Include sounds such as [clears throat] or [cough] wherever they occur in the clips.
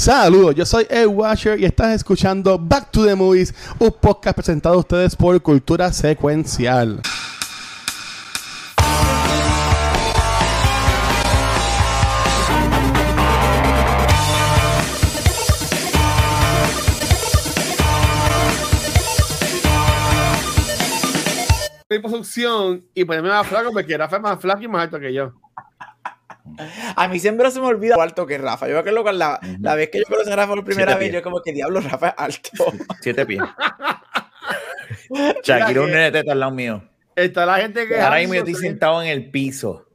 Saludos, yo soy Ed Washer y estás escuchando Back to the Movies, un podcast presentado a ustedes por Cultura Secuencial. producción y ponerme más flaco porque es más flaco y más alto que yo. A mí siempre se me olvida lo alto que Rafa. Yo creo que la, la vez que yo conocí a Rafa por primera vez, yo como que diablo, Rafa es alto. [laughs] Siete pies. [laughs] Shakira un nene teta al lado mío. Está la gente que. Ahora mismo yo estoy sentado en el piso.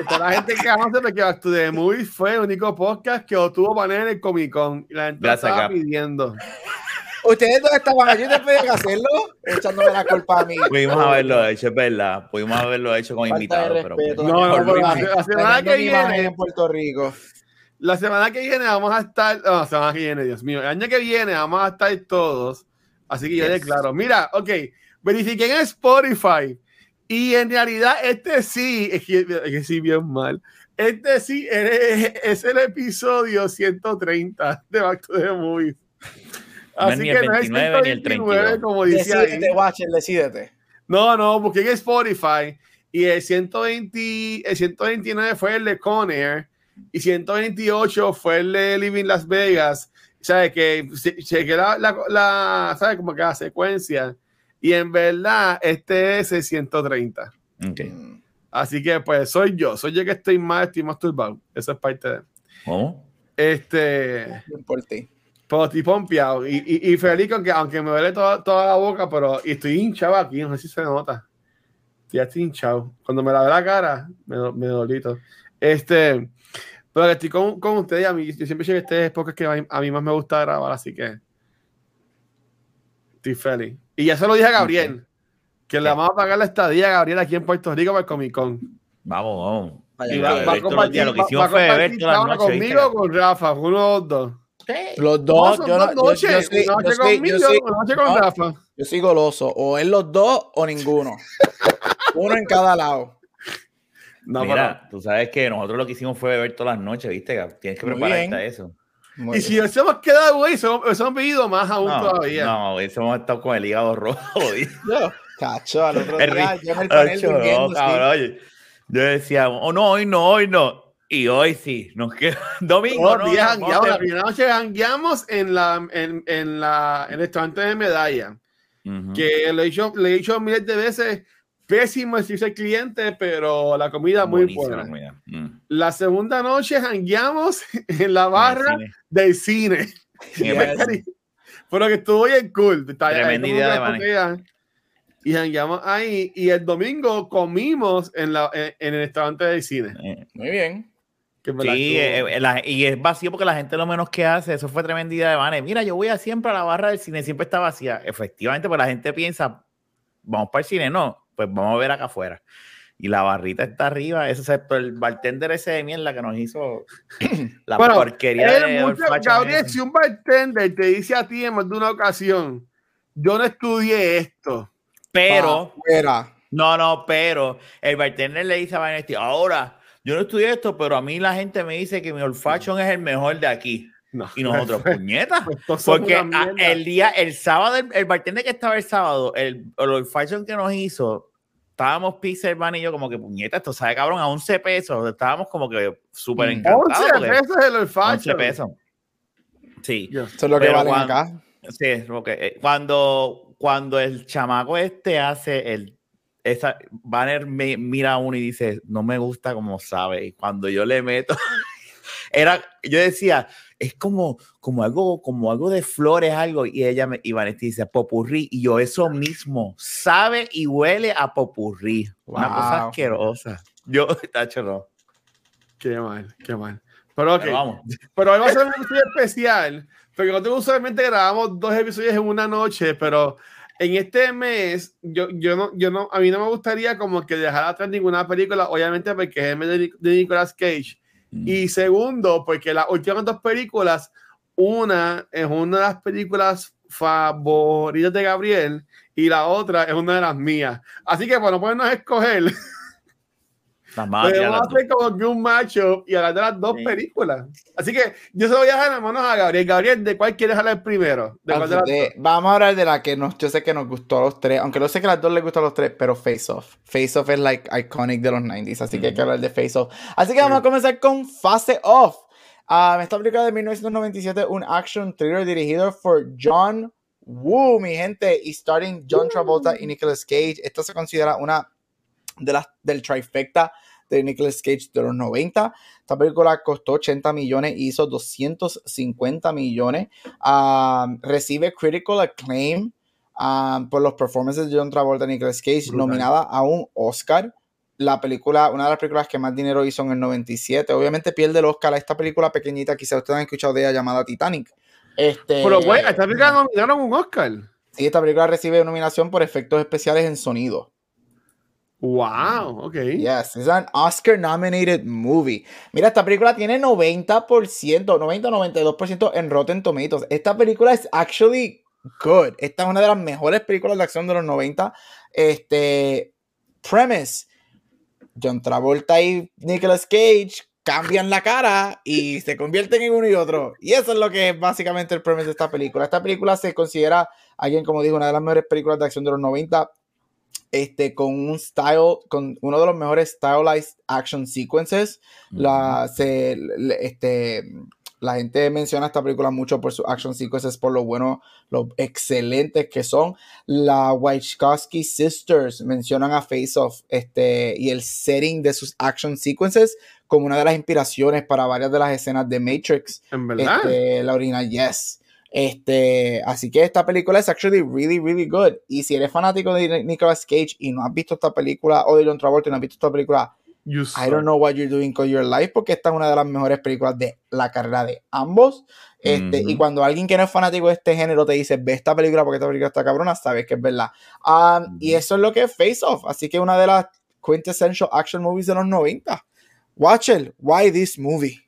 Está la gente que no porque Back to the Movies fue el único podcast que obtuvo panel en el Comic Con. Y la gente estaba pidiendo. ¿Ustedes dos estaban allí después de hacerlo? Echándome la culpa a mí. Pudimos haberlo hecho, es verdad. Pudimos haberlo hecho con invitados. Pero... No, no, la, la, semana que viene. En Puerto Rico. La semana que viene vamos a estar. No, la semana que viene, Dios mío. El año que viene vamos a estar todos. Así que yo yes. claro. Mira, ok. Verifiqué en Spotify. Y en realidad, este sí. Es que, es que sí, bien mal. Este sí es, es el episodio 130 de Back to the Movies. Así no es que el 29 no es ni el 32. Como decía decídete, Watcher, decídete. No, no, porque en Spotify y el, 120, el 129 fue el de Conair y 128 fue el de Living Las Vegas. ¿Sabes? Que chequé la, la, la, ¿sabes? Como que la secuencia. Y en verdad, este es el 130. Okay. Así que, pues, soy yo. Soy yo que estoy más, estoy más turbado. Eso es parte de. ¿Cómo? Este. Por ti. Pero estoy pompeado y, y, y, feliz con que, aunque me duele toda, toda la boca, pero y estoy hinchado aquí, no sé si se nota. Ya estoy hinchado. Cuando me lavé la cara, me, me dolito. Este, pero estoy con, con ustedes, a mí, yo siempre sé que este es porque que a mí, a mí, más me gusta grabar, así que estoy feliz. Y ya se lo dije a Gabriel, que le vamos a pagar la estadía a Gabriel aquí en Puerto Rico para el Comic Con. Vamos, vamos. Y va, va, a compartir, lo que hicimos fue ver toda la noche, conmigo o con Rafa, uno o dos. Los dos, no, yo, dos no, noches, yo, yo, soy, noche yo, soy, conmigo, yo, soy, noche con no, Rafa. yo soy goloso, o es los dos o ninguno. [laughs] Uno en cada lado. No, Mira, pero... tú sabes que nosotros lo que hicimos fue beber todas las noches, ¿viste? Tienes que prepararte a eso. Muy y si nos hemos quedado, güey, eso hemos bebido más aún no, todavía. No, eso hemos estado con el hígado rojo. [laughs] yo, cacho, al otro día, yo en el panel no, cabrón, oye, yo decía, oh, no, hoy no, hoy no. Y hoy sí, nos queda [laughs] domingo. No, la primera noche jangueamos en, la, en, en, la, en el restaurante de medalla. Uh -huh. Que le he, dicho, le he dicho miles de veces, pésimo servicio al cliente, pero la comida muy buena. La. Mm. la segunda noche jangueamos [laughs] en la barra en del cine. Yes. pero [laughs] que estuvo bien cool. Tremenda idea de y jangueamos ahí. Y el domingo comimos en, la, en, en el restaurante del cine. Eh. Muy bien. Sí, eh, la, y es vacío porque la gente lo menos que hace, eso fue tremenda idea de Vane. Mira, yo voy a siempre a la barra del cine, siempre está vacía. Efectivamente, pues la gente piensa, vamos para el cine, no, pues vamos a ver acá afuera. Y la barrita está arriba, ese es el bartender ese de mierda que nos hizo [clears throat] la bueno, porquería de mucho, Gabriel, si un bartender te dice a ti en más de una ocasión, yo no estudié esto. Pero, no, no, pero el bartender le dice a Vanetti, ahora yo no estudié esto, pero a mí la gente me dice que mi olfaction es el mejor de aquí. No, y nosotros, [laughs] puñetas. Pues porque el día, el sábado, el, el, bartender que estaba el sábado, el, el olfaction que nos hizo, estábamos Pixel Van y yo como que puñeta, esto sabe cabrón a 11 pesos. Estábamos como que súper encantados. 11 pesos el olfaction. 11 pesos. Sí. Eso es lo que vale acá. Sí, es lo que, eh, cuando, cuando el chamaco este hace el esa Banner me mira a uno y dice, no me gusta como sabe. Y cuando yo le meto, [laughs] era, yo decía, es como, como algo, como algo de flores, algo. Y ella me, y Vanessa dice, popurrí. Y yo, eso mismo, sabe y huele a popurrí. Wow. Una cosa asquerosa. Yo, [laughs] tacho, no. Qué mal, qué mal. Pero, okay. Pero vamos. Pero hoy va a ser un episodio especial, porque nosotros usualmente grabamos dos episodios en una noche, pero en este mes, yo, yo, no, yo no, a mí no me gustaría como que dejar atrás ninguna película, obviamente porque es el mes de, de Nicolas Cage. Mm. Y segundo, porque las últimas dos películas, una es una de las películas favoritas de Gabriel y la otra es una de las mías. Así que, bueno, podernos escoger. [laughs] Podemos hacer como que un macho y hablar de las dos películas. Así que yo se lo voy a dejar en manos a Gabriel. Gabriel, ¿de cuál quieres hablar primero? vamos a hablar de la que nos, yo sé que nos gustó a los tres, aunque no sé que a las dos les gustó a los tres, pero Face Off. Face Off es like iconic de los 90s, así que hay que hablar de Face Off. Así que vamos a comenzar con Face Off. Um, esta película de 1997, un action thriller dirigido por John Woo, mi gente, y starting John Travolta y Nicolas Cage. Esto se considera una de las del trifecta de Nicolas Cage de los 90. Esta película costó 80 millones y hizo 250 millones. Um, recibe critical acclaim um, por los performances de John Travolta y Nicolas Cage, nominada a un Oscar. La película, una de las películas que más dinero hizo en el 97. Obviamente pierde el Oscar a esta película pequeñita, quizá ustedes han escuchado de ella llamada Titanic. Este, Pero bueno, esta película nominaron un Oscar. Sí, esta película recibe nominación por efectos especiales en sonido. Wow, ok. Yes, es un Oscar nominated movie. Mira, esta película tiene 90%, 90-92% en Rotten Tomatoes. Esta película es actually good. Esta es una de las mejores películas de acción de los 90. Este, premise. John Travolta y Nicolas Cage cambian la cara y se convierten en uno y otro. Y eso es lo que es básicamente el premise de esta película. Esta película se considera, alguien como dijo, una de las mejores películas de acción de los 90 este, con un style, con uno de los mejores stylized action sequences. La, se, este, la gente menciona esta película mucho por sus action sequences, por lo bueno, lo excelentes que son. La Wachowski Sisters mencionan a Face Off este, y el setting de sus action sequences como una de las inspiraciones para varias de las escenas de Matrix. En verdad. Este, la original, yes. Este, así que esta película es actually really, really good. Y si eres fanático de Nicolas Cage y no has visto esta película, o de John Travolta y no has visto esta película, I don't know what you're doing with your life, porque esta es una de las mejores películas de la carrera de ambos. Este, Y cuando alguien que no es fanático de este género te dice, ve esta película porque esta película está cabrona, sabes que es verdad. Um, y eso es lo que es Face Off. Así que una de las quintessential action movies de los 90. Watch it. Why this movie?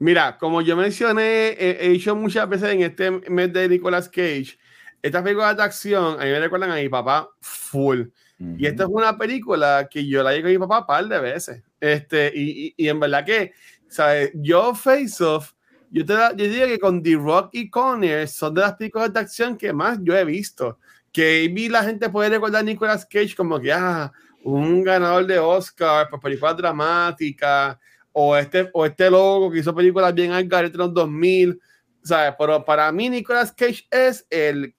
Mira, como yo mencioné, he, dicho muchas veces en este mes de Nicolas Cage, estas películas de acción a mí me recuerdan a mi papá full. Y esta es una película que yo la llevo a mi papá un par de veces. Este, y, y, en verdad que, ¿sabes? Yo, Face Off, yo, te yo diría que con The Rock y Conner son de las películas de acción que más yo he visto. Que vi la gente puede recordar a Nicolas Cage como que, ah, un ganador de Oscar por películas dramáticas o este, o este logo que hizo películas bien al en los 2000, ¿sabes? Pero para mí Nicolas Cage es el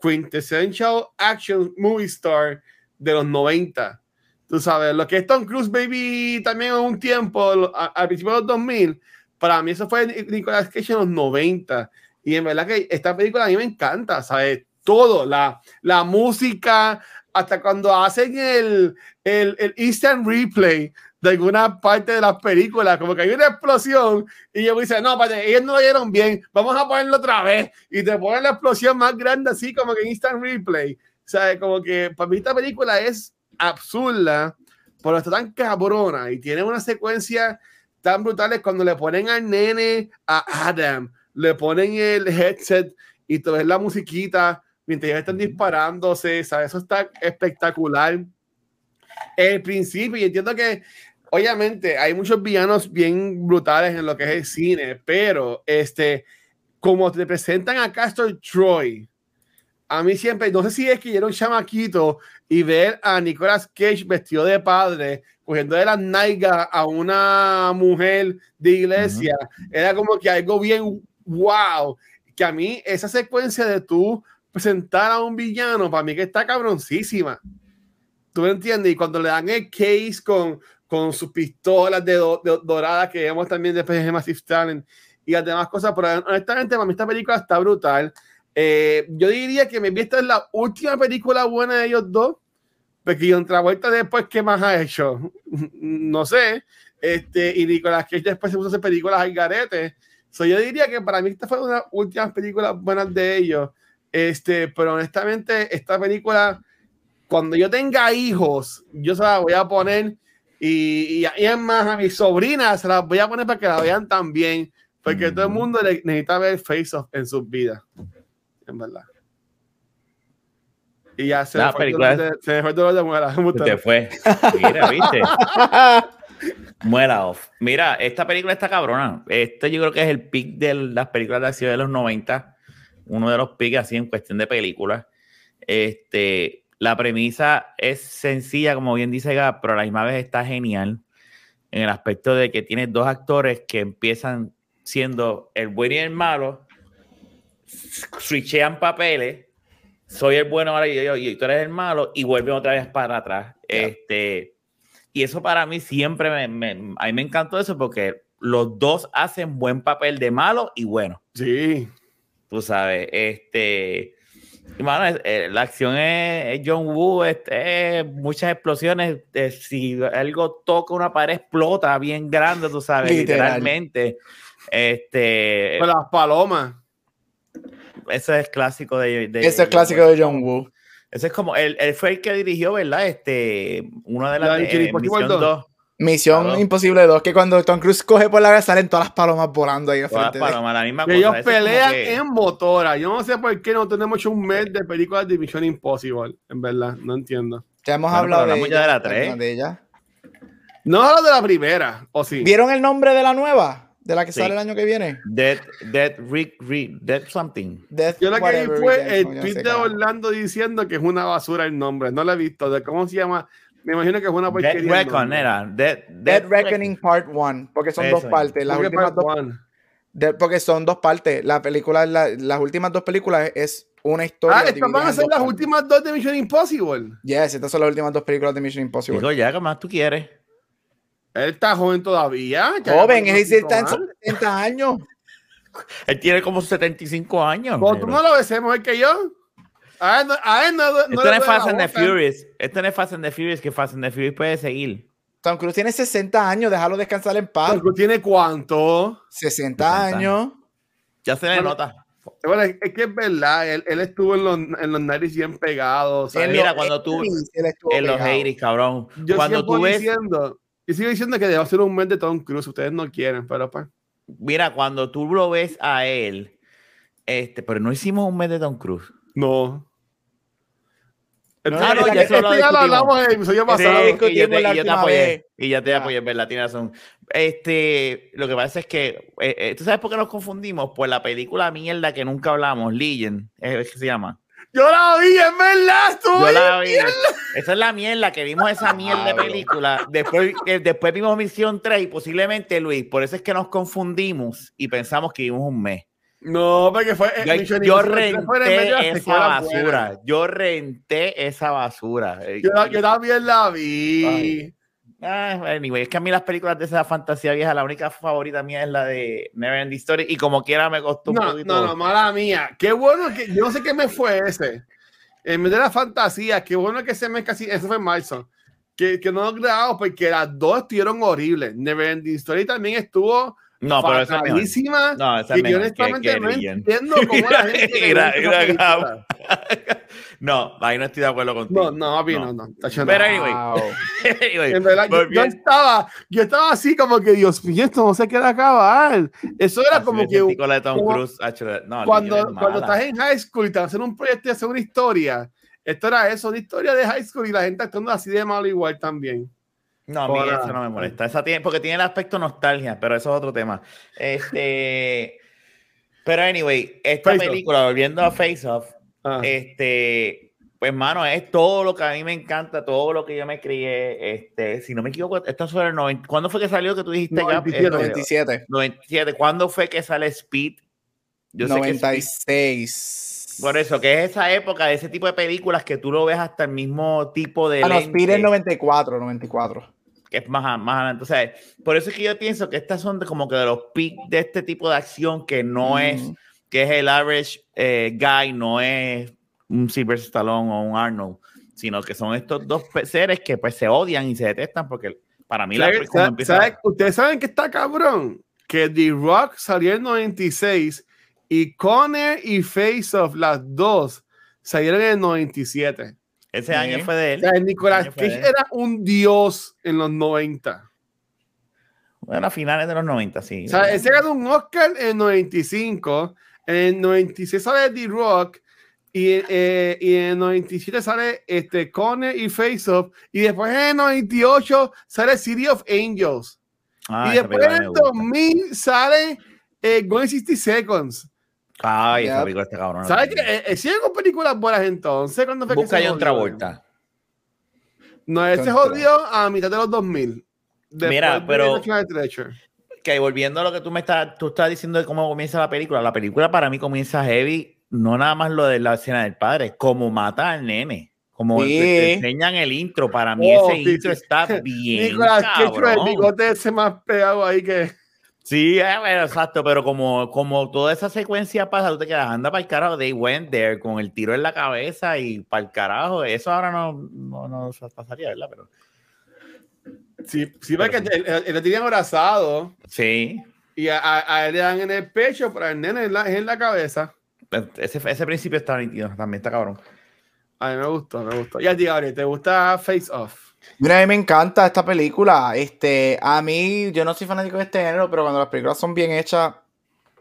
quintessential action movie star de los 90. Tú sabes, lo que es Tom Cruise, baby, también en un tiempo, al principio de los 2000, para mí eso fue Nicolas Cage en los 90. Y en verdad que esta película a mí me encanta, ¿sabes? Todo, la, la música, hasta cuando hacen el, el, el instant replay de alguna parte de las películas, como que hay una explosión y yo dice, no, padre, ellos no lo oyeron bien, vamos a ponerlo otra vez y te ponen la explosión más grande así como que en instant replay. O sea, como que para mí esta película es absurda, pero está tan cabrona y tiene una secuencia tan brutales cuando le ponen al nene a Adam, le ponen el headset y tú ves la musiquita mientras ellos están disparándose, ¿sabes? Eso está espectacular. El principio, y entiendo que obviamente hay muchos villanos bien brutales en lo que es el cine, pero este, como te presentan a Castor Troy, a mí siempre, no sé si es que yo era un chamaquito y ver a Nicolas Cage vestido de padre, cogiendo de las nalgas a una mujer de iglesia, era como que algo bien wow, que a mí esa secuencia de tú presentar a un villano, para mí que está cabroncísima. ¿Tú me entiendes? Y cuando le dan el case con, con sus pistolas de, doradas que vemos también después de Massive Talent y las demás cosas, pero honestamente para mí esta película está brutal. Eh, yo diría que me esta es la última película buena de ellos dos, porque John Travolta después, ¿qué más ha hecho? [laughs] no sé. Este, y Nicolas Cage después se puso a hacer películas al garete. So, yo diría que para mí esta fue una de las últimas películas buenas de ellos. Este, pero honestamente, esta película, cuando yo tenga hijos, yo se la voy a poner y, y, es más, a mis sobrinas se las voy a poner para que la vean también, porque todo el mundo necesita ver Face Off en sus vidas, en verdad. Y ya se, La me fue, el película de, se fue el dolor de muela. [laughs] te fue. Mira, ¿viste? [laughs] Muela off. Mira, esta película está cabrona. Este yo creo que es el pick de las películas de acción de los 90. Uno de los picks así en cuestión de películas. Este, la premisa es sencilla, como bien dice Gab, pero a la misma vez está genial en el aspecto de que tiene dos actores que empiezan siendo el bueno y el malo, switchean papeles, soy el bueno ahora y, yo- y tú eres el malo, y vuelven otra vez para atrás. Este, y eso para mí siempre me, me- a mí me encantó eso porque los dos hacen buen papel de malo y bueno, Sí. tú sabes. Este, mano, es- eh, la acción es, es John Woo, este, es muchas explosiones. eh, si algo toca una pared, explota bien grande, tú sabes, Literal. literalmente. Este, Con las palomas. eso es clásico de, de- Ese es clásico de John Woo. Ese es como, él, él fue el que dirigió, ¿verdad? Este, una de La las de de, eh, Impossible Misión 2. 2. Misión Claro. Imposible 2, que cuando Tom Cruise coge por la cara salen todas las palomas volando ahí Todas frente él. palomas, la misma cosa. ellos pelean que- en motora. Yo no sé por qué no tenemos hecho un mes de películas de Mission Impossible. En verdad, no entiendo. Ya hemos Bueno, hablado de hablamos ella, de la alguna tres. de ellas. No hablo de la primera, ¿o sí? ¿Vieron el nombre de la nueva? De la que Sí. sale el año que viene. Dead, Dead, Rick, Rick, Dead Something. Death Yo lo que vi fue el tweet de. Orlando diciendo que es una basura el nombre. No lo he visto. ¿De cómo se llama? Me imagino que es una Dead porquería. Recon nombre. era. Dead, Dead Reckoning Part 1, porque son Eso dos es. partes. Las últimas part dos, de- porque son dos partes. La película, la- las últimas dos películas es una historia. Ah, estas van a ser las partes. últimas dos de Mission Impossible. Yes, estas son las últimas dos películas de Mission Impossible. Digo, ya, ¿qué más tú quieres? Él está joven todavía. Joven, es decir, está en 25 años. 70 años. Él tiene como 75 años. Pues tú no lo ves mejor que yo. No, Esto no es Fast and the. Furious. Esto no es Fast and the Furious, que Fast and the Furious puede seguir. Tom Cruise tiene 60 años, déjalo descansar en paz. Porque ¿Tiene cuánto? 60 60. años. Ya se le Bueno, nota. Bueno, es, es que es verdad, él, él estuvo en los, en los 90 bien pegado. En Mira, cuando tú- 80s él estuvo En los pegado. 80 cabrón. Yo Cuando sigo tú ves, diciendo, yo sigo diciendo que debe ser un mes de Tom Cruise, ustedes no quieren, pero pues. mira, cuando tú lo ves a él, este, pero no hicimos un mes de Tom Cruise. No. No, Este- no, ya eso lo ya lo hablamos en el episodio pasado. y yo te, y yo te última apoyé. Y ya te Ya. apoyé, ¿verdad? Tienes razón. Este, lo que pasa es que, eh, eh, ¿tú sabes por qué nos confundimos? Pues la película mierda que nunca hablamos, Legend, es que se llama. Yo la vi, es verdad, estuvo Yo la vi. mierda. Esa es la mierda, que vimos esa mierda de película. Después, eh, después vimos Misión 3 y posiblemente, Luis, por eso es que nos confundimos y pensamos que vimos un mes. No, porque fue. eh, Yo, yo renté esa basura. Yo renté esa basura. Eh, Yo, yo también la vi. Ah, anyway, es que a mí las películas de esa fantasía vieja, la única favorita mía es la de Never Ending Story y como quiera me costó un No, poquito. no, no, mala mía. Qué bueno que. Yo no sé qué me fue ese. En vez de la fantasía, qué bueno que ese mes casi. Eso fue en marzo. Que, que no lo grabamos porque las dos estuvieron horribles. Never Ending Story también estuvo. No, pero esa es mejor. No, esa es yo mejor que- honestamente que no entiendo cómo la gente. esa mira, película. [laughs] No, ahí no estoy de acuerdo contigo. No, no, papi, no, no. no. Pero anyway, [laughs] anyway, En verdad, yo, yo estaba, yo estaba así como que Dios mío, esto no se queda acabar. Eso era Así como que de Tom como- no, cuando, cuando estás en high school y te hacen un proyecto y hacer una historia. Esto era eso, una historia de high school y la gente actuando así de malo igual también. No, a mí Ahora- eso no me molesta. Esa tiene, porque tiene el aspecto nostalgia, pero eso es otro tema. Este, pero anyway, esta Face Off. película, volviendo a Face Off, Ah. este, pues mano, es todo lo que a mí me encanta, todo lo que yo me crié. Este, si no me equivoco, esta fue el 90. ¿Cuándo fue que salió que tú dijiste? Gab? 97. Este, 97. 97. ¿Cuándo fue que sale Speed? Yo sé que Speed- 96. por eso, que es esa época de ese tipo de películas que tú lo ves hasta el mismo tipo de Ah, no, Speed es 94, 94. Que es más, más adelante. O sea, por eso es que yo pienso que estas son de- como que de los pics de este tipo de acción que no es, Ujú. que es el average eh, guy, no es un Sylvester Stallone o un Arnold, sino que son estos dos seres que pues se odian y se detestan porque para mí la ¿Sabe- como sabe- empieza- sabe- Ustedes saben que está cabrón. Que The Rock salió en 96 y Conner y Face Off, las dos, salieron en 97. Ese Sí. año fue de O él. sea, Nicolas Año fue Cage era un dios en los 90. Bueno, a finales de los 90, sí. O sea, ese ganó un Oscar en 95. En 96 sale The Rock. Y, eh, y en el 97 sale este Connor y Face Off. Y después en el 98 sale City of Angels. Ah, y después en el gusta. 2000 sale eh, Gone 60 Seconds. Ay, esa película está cabrón. ¿Sabes qué? Eh, eh, siguen con películas buenas entonces. ¿Cuándo fue que Busca se a John? Travolta. No, se Contra. jodió a mitad de los 2000. Después Mira, pero- que volviendo a lo que tú me estás, tú estás diciendo de cómo comienza la película, la película para mí comienza heavy, no nada más lo de la escena del padre, como mata al nene, como Sí. te, te enseñan el intro, para mí Oh, ese sí, intro sí. está [laughs] bien Nicolás con el bigote ese más pegado ahí que. Sí, eh, exacto, pero como, como toda esa secuencia pasa, tú te quedas, anda para el carajo, they went there con el tiro en la cabeza y para el carajo, eso ahora no, no, no pasaría, ¿verdad? Pero Sí, sí, porque él lo tenían abrazado sí, y a, a- a él le dan en el pecho, pero al nene en la, en la cabeza. ese, ese principio está nítido, también está cabrón. A mí me gustó, me gustó. Y a ti, Gabriel, ¿te gusta Face Off? Mira, a mí me encanta esta película. Este, a mí, yo no soy fanático de este género, pero cuando las películas son bien hechas,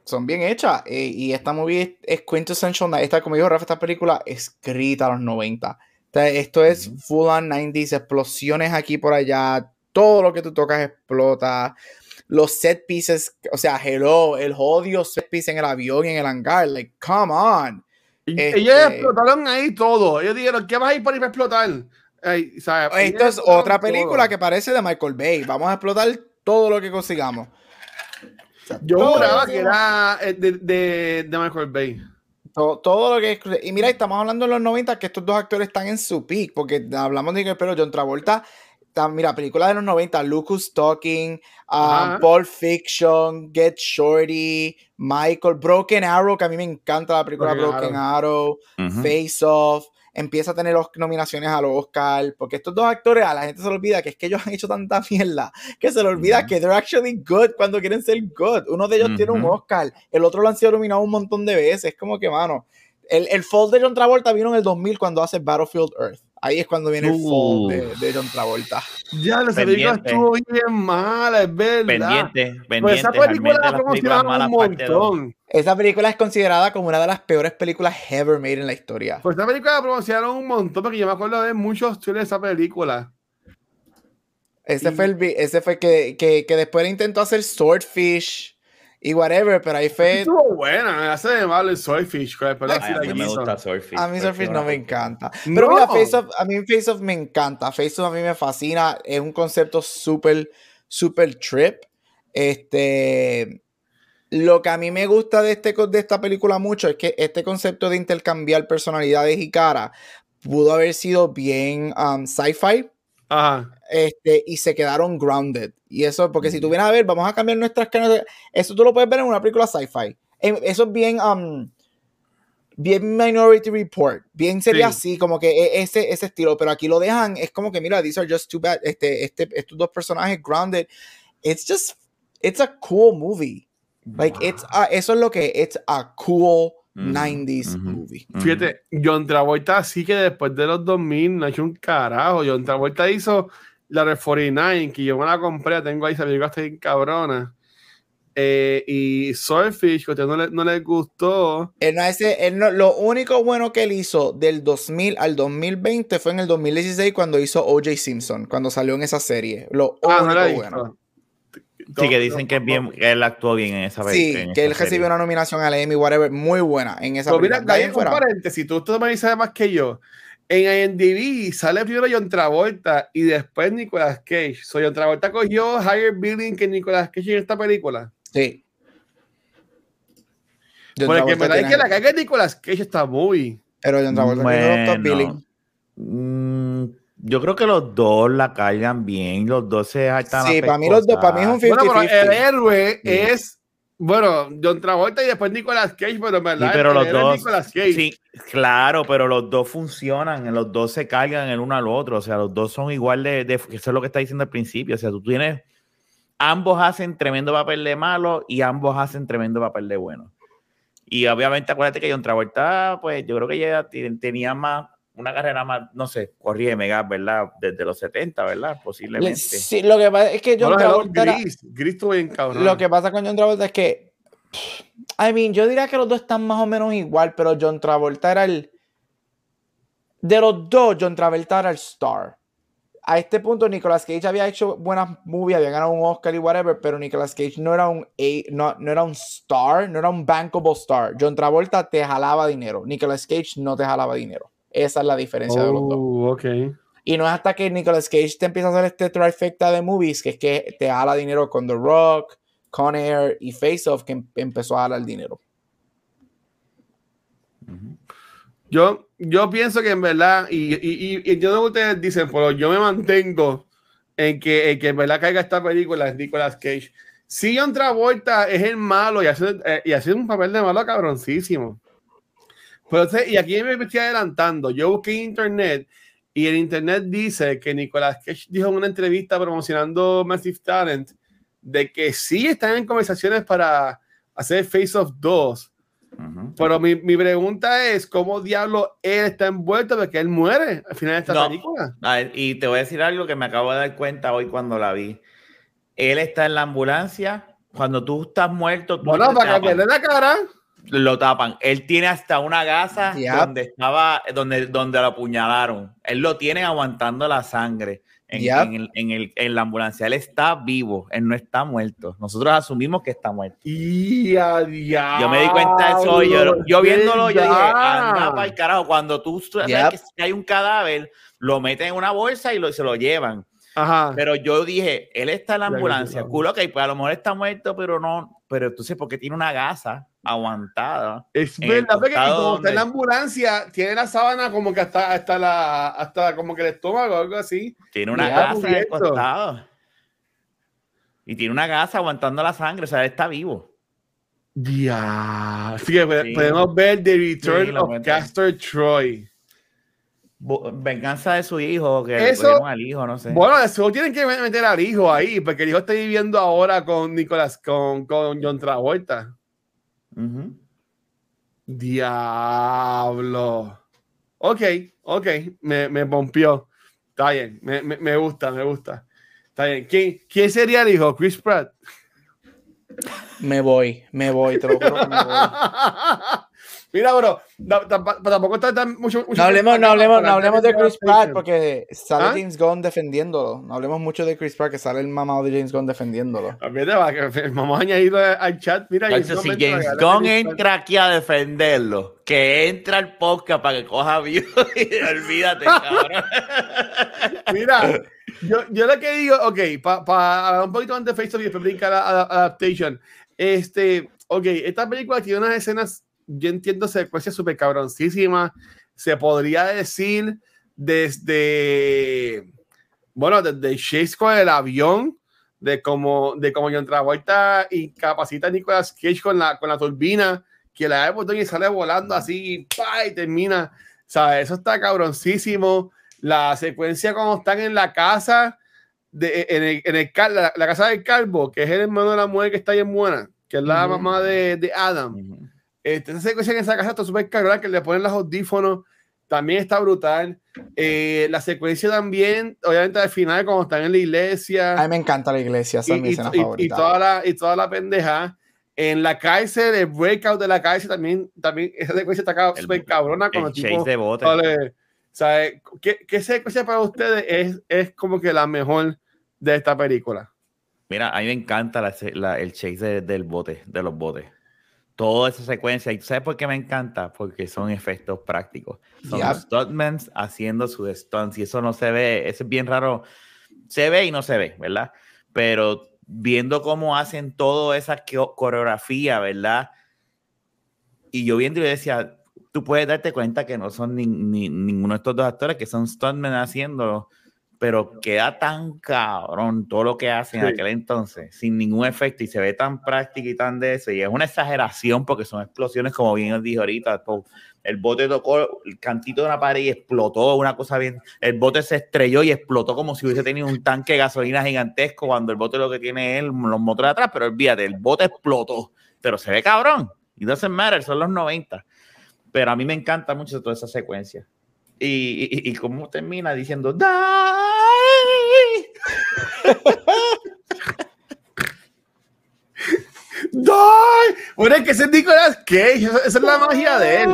son bien hechas. Eh, y esta movie es, es quintessential. Esta, como dijo Rafa, esta película escrita a los 90. O sea, esto es Ujú. full on 90s, explosiones aquí por allá. Todo lo que tú tocas explota. Los set pieces, o sea, hello, el odio set piece en el avión y en el hangar. Like, come on. Este- Ellos explotaron ahí todo. Ellos dijeron, ¿qué vas a ir por ahí para explotar? Ay. Esto es otra todo. película que parece de Michael Bay. Vamos a explotar todo lo que consigamos. O sea, Yo juraba que era eh, de, de, de Michael Bay. todo, todo lo que es. Y mira, estamos hablando en los 90 que estos dos actores están en su peak, porque hablamos de que, pero John Travolta, ta- mira, películas de los 90, Lucas Talking, Ajá. Pulp Fiction, Get Shorty, Michael, Broken Arrow, que a mí me encanta la película Broken Broken Arrow. Face Off. Empieza a tener nominaciones a los Oscar, porque estos dos actores a la gente se le olvida que es que ellos han hecho tanta [laughs] mierda que se le olvida Ujú. que they're actually good cuando quieren ser good. Uno de ellos tiene un. Oscar, el otro lo han sido nominado un montón de veces. Es como que, mano, el, el fall de John Travolta vino en el 2000 cuando hace Battlefield Earth. Ahí es cuando viene el fall de, de John Travolta. Ya, la película estuvo bien mala, es verdad. Pendiente, pendiente. Pues esa película la promocionaron un montón. Esa película es considerada como una de las peores películas ever made en la historia. Pues esa película la promocionaron un montón porque yo me acuerdo de muchos trailers de esa película. Ese Y- fue el ese fue que, que, que después intentó hacer Swordfish y whatever, pero ahí fue. Estuvo buena, me hace de malo el Swordfish. Ay, a mí me gusta Swordfish. A mí Swordfish no me encanta. Pero No. mira, Face Off, a mí Face Off me encanta. Face Off a mí me fascina. Es un concepto súper, súper trip. Este. Lo que a mí me gusta de, este, de esta película mucho es que este concepto de intercambiar personalidades y cara pudo haber sido bien um, sci-fi Ajá. este, y se quedaron grounded. Y eso, porque si tú vienes a ver, vamos a cambiar nuestras caras. Eso tú lo puedes ver en una película sci-fi. Em, Eso es bien, um, bien Minority Report. Bien sería Sí. así, como que e- ese, ese estilo. Pero aquí lo dejan, es como que, mira, these are just too bad. Este, este, estos dos personajes grounded. It's just, it's a cool movie. Like, it's a- eso es lo que, it's a cool Ujú, 90s ujú. movie. Fíjate, John Travolta sí que después de los 2000 no ha hecho un carajo. John Travolta hizo la Red 49, que yo me la compré, tengo ahí, esa película está bien cabrona. Eh, y Swordfish, que a usted no le, no le gustó. Él no hace- él no- lo único bueno que él hizo del 2000 al 2020 fue en el 2016 cuando hizo O.J. Simpson, cuando salió en esa serie. Lo Ah, no único la he bueno. Sí, que dicen que, es bien, que él actuó bien en esa Sí, en que él recibió una nominación al Emmy, whatever, muy buena en esa Pero mira, película. Ahí un paréntesis, tú, tú me sabes más que yo. En IMDb sale primero John Travolta y después Nicolas Cage. So, John Travolta cogió higher billing que Nicolas Cage en esta película. Sí. John Porque Travolta me da tiene- que la caga de Nicolas Cage está muy. Pero John Travolta tiene los top billing. Mm, yo creo que los dos la cargan bien, los dos se jactan Sí, para mí los dos, para mí es un pescosas. 50 Bueno, pero el héroe Sí. es. Bueno, John Travolta y después Nicolas Cage, pero en verdad Sí, pero el los dos, Nicolas Cage. sí, claro, pero los dos funcionan, los dos se cargan el uno al otro, o sea, los dos son igual de, de- eso es lo que está diciendo al principio, o sea, tú tienes, ambos hacen tremendo papel de malo y ambos hacen tremendo papel de bueno. Y obviamente acuérdate que John Travolta, pues yo creo que ya tenía más, una carrera más, no sé, corría mega, ¿verdad? Desde los 70, ¿verdad? Posiblemente. Sí, lo que pasa es que John No, Travolta era- Gris. Gris bien cabrón. Lo que pasa con John Travolta es que, I mean, yo diría que los dos están más o menos igual, pero John Travolta era el, De los dos, John Travolta era el star. A este punto, Nicolas Cage había hecho buenas movies, había ganado un Oscar y whatever, pero Nicolas Cage no era un, a- no, no era un star, no era un bankable star. John Travolta te jalaba dinero. Nicolas Cage no te jalaba dinero. Esa es la diferencia de los dos. Oh, ok. Y no es hasta que Nicolas Cage te empieza a hacer este trifecta de movies que es que te jala dinero con The Rock, Con Air y Face Off que em- empezó a jalar dinero. Yo, yo pienso que en verdad, y, y, y, y yo no que ustedes dicen, pero yo me mantengo en que, en que en verdad caiga esta película es Nicolas Cage. Si John Travolta es el malo y hace, eh, y hace un papel de malo cabroncísimo. Pero, y aquí me estoy adelantando. Yo busqué internet y en internet dice que Nicolas Cage dijo en una entrevista promocionando Massive Talent de que sí están en conversaciones para hacer Face of 2. Ujú. Pero mi, mi pregunta es, ¿cómo diablo él está envuelto de que él muere al final de esta No. película? A ver, y te voy a decir algo que me acabo de dar cuenta hoy cuando la vi. Él está en la ambulancia. Cuando tú estás muerto, tú Bueno, para tapan, cambiarle la cara. Lo tapan. Él tiene hasta una gasa Yep. donde estaba, donde, donde lo apuñalaron. Él lo tiene aguantando la sangre en, Yep. en el- en el- en la ambulancia. Él está vivo, él no está muerto. Nosotros asumimos que está muerto. Y a diablo. Yo me di cuenta de eso. Yo, yo viéndolo, yo dije, anda para el carajo. Cuando tú sabes que si hay un cadáver, lo meten en una bolsa y lo, se lo llevan. Ajá. Pero yo dije, él está en la ambulancia, culo, ok, pues a lo mejor está muerto, pero no. Pero entonces, porque tiene una gasa aguantada. Es verdad, porque como está en la ambulancia, tiene la sábana como que hasta, hasta, la, hasta como que el estómago o algo así. Tiene una gasa en el cubierto. costado. Y tiene una gasa aguantando la sangre, o sea, está vivo. Ya. Así que Sí. podemos ver The Return Sí, of. Castor Troy. Venganza de su hijo, que Eso- al hijo, no sé. Bueno, eso tienen que meter al hijo ahí, porque el hijo está viviendo ahora con Nicolás, con, con John Travolta. Ujú. Diablo. Ok, ok, me, me pompió. Está bien, me, me, me gusta, me gusta. Está bien. ¿Quién, ¿Quién sería el hijo? Chris Pratt. Me voy, me voy, te lo juro que me voy. [laughs] Mira, bro, tampoco está tan mucho. mucho No hablemos, no hablemos, no hablemos de Chris Pratt porque sale ¿Ah? James Gunn defendiéndolo. No hablemos mucho de Chris Pratt que sale el mamado de James Gunn defendiéndolo. Va, que [laughs] vamos a añadirlo al chat. Mira, si James Gunn entra aquí a defenderlo, que entra al podcast para que coja view [laughs] y olvídate, [laughs] cabrón. Mira, yo, yo lo que digo, ok, para hablar un poquito antes de Facebook y después brincar a adaptation. Este, ok, esta película tiene unas escenas, yo entiendo, secuencias súper cabroncísimas. Se podría decir desde, bueno, desde chase con el avión, de cómo, de cómo John Travolta incapacita a Nicolas Cage con la, con la turbina, que le da el botón y sale volando así, y termina. O sea, eso está cabroncísimo la secuencia cuando están en la casa de, en, el, en el la, la casa del calvo, que es el hermano de la mujer que está bien buena, que es la Ujú. mamá de, de Adam. Este, esa secuencia en esa casa está súper cabrona, que le ponen los audífonos, también está brutal. Eh, la secuencia también, obviamente al final, cuando están en la iglesia A mí me encanta la iglesia, esa y, es mi y- escena y- y favorita. toda la, y toda la pendeja. En la cárcel, el breakout de la cárcel también, también esa secuencia está súper cabrona. El Cuando el chase tipo de bote. Vale. ¿Sabe? ¿Qué, ¿Qué secuencia para ustedes es, es como que la mejor de esta película? Mira, a mí me encanta la- la- el chase de- del bote, de los botes. Toda esa secuencia. ¿Y sabes por qué me encanta? Porque son efectos prácticos. Son los stuntmen haciendo sus stunts. Y eso no se ve, eso es bien raro. Se ve y no se ve, ¿verdad? Pero viendo cómo hacen toda esa co- coreografía, ¿verdad? Y yo viendo y yo decía, tú puedes darte cuenta que no son ni, ni- ninguno de estos dos actores, que son stuntmen haciéndolo, pero queda tan cabrón todo lo que hacen en Sí. aquel entonces, sin ningún efecto, y se ve tan práctico y tan de eso, y es una exageración porque son explosiones, como bien os dije ahorita, el bote tocó el cantito de una pared y explotó, una cosa bien, el bote se estrelló y explotó como si hubiese tenido un tanque de gasolina gigantesco, cuando el bote lo que tiene es los motores atrás, pero olvídate, el bote explotó, pero se ve cabrón, y doesn't matter, son los 90, pero a mí me encanta mucho toda esa secuencia. Y, y, y cómo termina diciendo. ¡Ay! Bueno, es que ese es Nicolas Cage, esa, es la magia de él.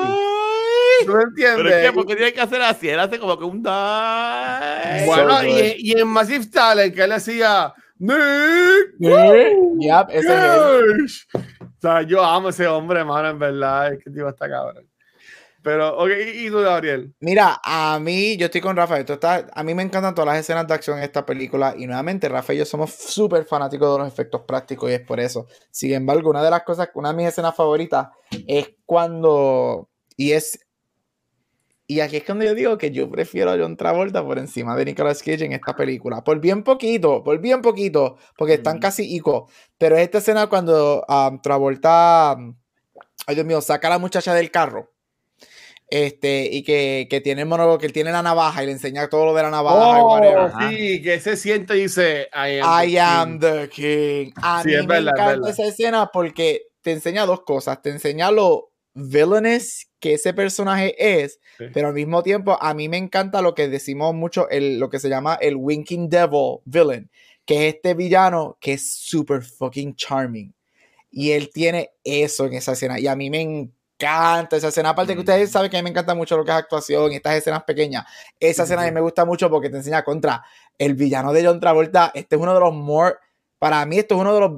¿Tú me entiendes? ¿Pero qué? ¿Por qué tiene que hacer así? Él hace como que un die. Bueno, So y, y en Massive Talent, que él decía, Nick, Yep, ese es él. O sea, yo amo a ese hombre, mano, en verdad. Es que tipo está cabrón. Pero, ok, ¿y tú, Gabriel? Mira, a mí, yo estoy con Rafael. Esto está, a mí me encantan todas las escenas de acción en esta película. Y nuevamente, Rafael y yo somos súper fanáticos de los efectos prácticos y es por eso. Sin embargo, una de las cosas, una de mis escenas favoritas es cuando. Y es. Y aquí es cuando yo digo que yo prefiero a John Travolta por encima de Nicolas Cage en esta película. Por bien poquito, por bien poquito, porque están casi icos. Pero esta escena cuando um, Travolta. um, Ay, Dios mío, saca a la muchacha del carro. Este, y que, que tiene el monólogo, que él tiene la navaja y le enseña todo lo de la navaja. y Oh, whatever. sí, que se siente y dice, I am. I the am king". the king. A Sí, mí es me verdad, es encanta verdad. esa escena porque te enseña dos cosas. Te enseña lo villainous que ese personaje es, Sí. pero al mismo tiempo a mí me encanta lo que decimos mucho, el, lo que se llama el Winking Devil villain, que es este villano que es super fucking charming. Y él tiene eso en esa escena. Y a mí me encanta esa escena. Aparte que Mm. ustedes saben que a mí me encanta mucho lo que es actuación y estas escenas pequeñas. Esa escena a mí me gusta mucho porque te enseña contra el villano de John Travolta. Este es uno de los more. Para mí, esto es uno de los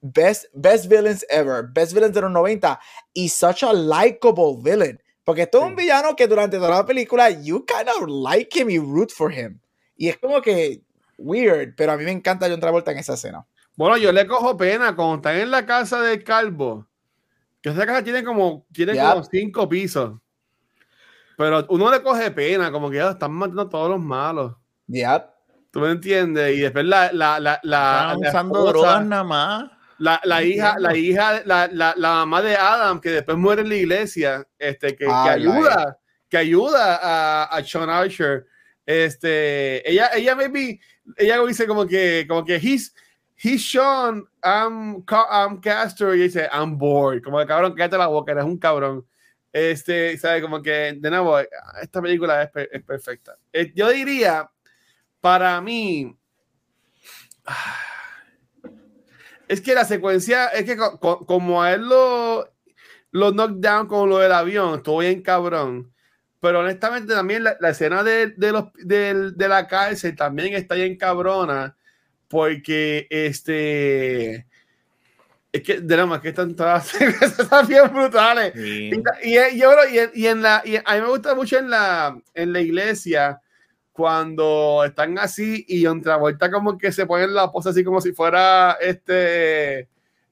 best, best villains ever. Best villains de los 90. Y such a likable villain. Porque esto es un Sí. villano que durante toda la película, you kind of like him y root for him. Y es como que weird, pero a mí me encanta John Travolta en esa escena. Bueno, yo le cojo pena cuando están en la casa del calvo. Que esa casa tiene como, tiene Yep. como cinco pisos. Pero uno le coge pena, como que ya están matando a todos los malos. Yep. ¿Tú me entiendes? Y después la, la, la, la, Están la usando esposa, drogas nada más. la, la hija, la hija, la, la, la mamá de Adam, que después muere en la iglesia, este, que, que Ay, la ayuda, que ayuda a, a Sean Archer. Este, ella, ella maybe, ella dice como que, como que he's, he's Sean, I'm, I'm Castor, y dice, I'm bored, como que cabrón, cállate la boca, eres un cabrón. Este, sabe, como que, de nuevo, esta película es, es perfecta. Eh, yo diría, para mí, es que la secuencia, es que co- co- como a él lo, lo knockdown con lo del avión, estuvo bien cabrón. Pero honestamente también la, la escena de, de, los, del- de la cárcel también está bien cabrona. Porque este... Es que, de nada que están todas [laughs] están bien brutales. Sí. Y, y- yo y en- y en la, y a mí me gusta mucho en la, en la iglesia cuando están así y John Travolta como que se pone en la pose así como si fuera este,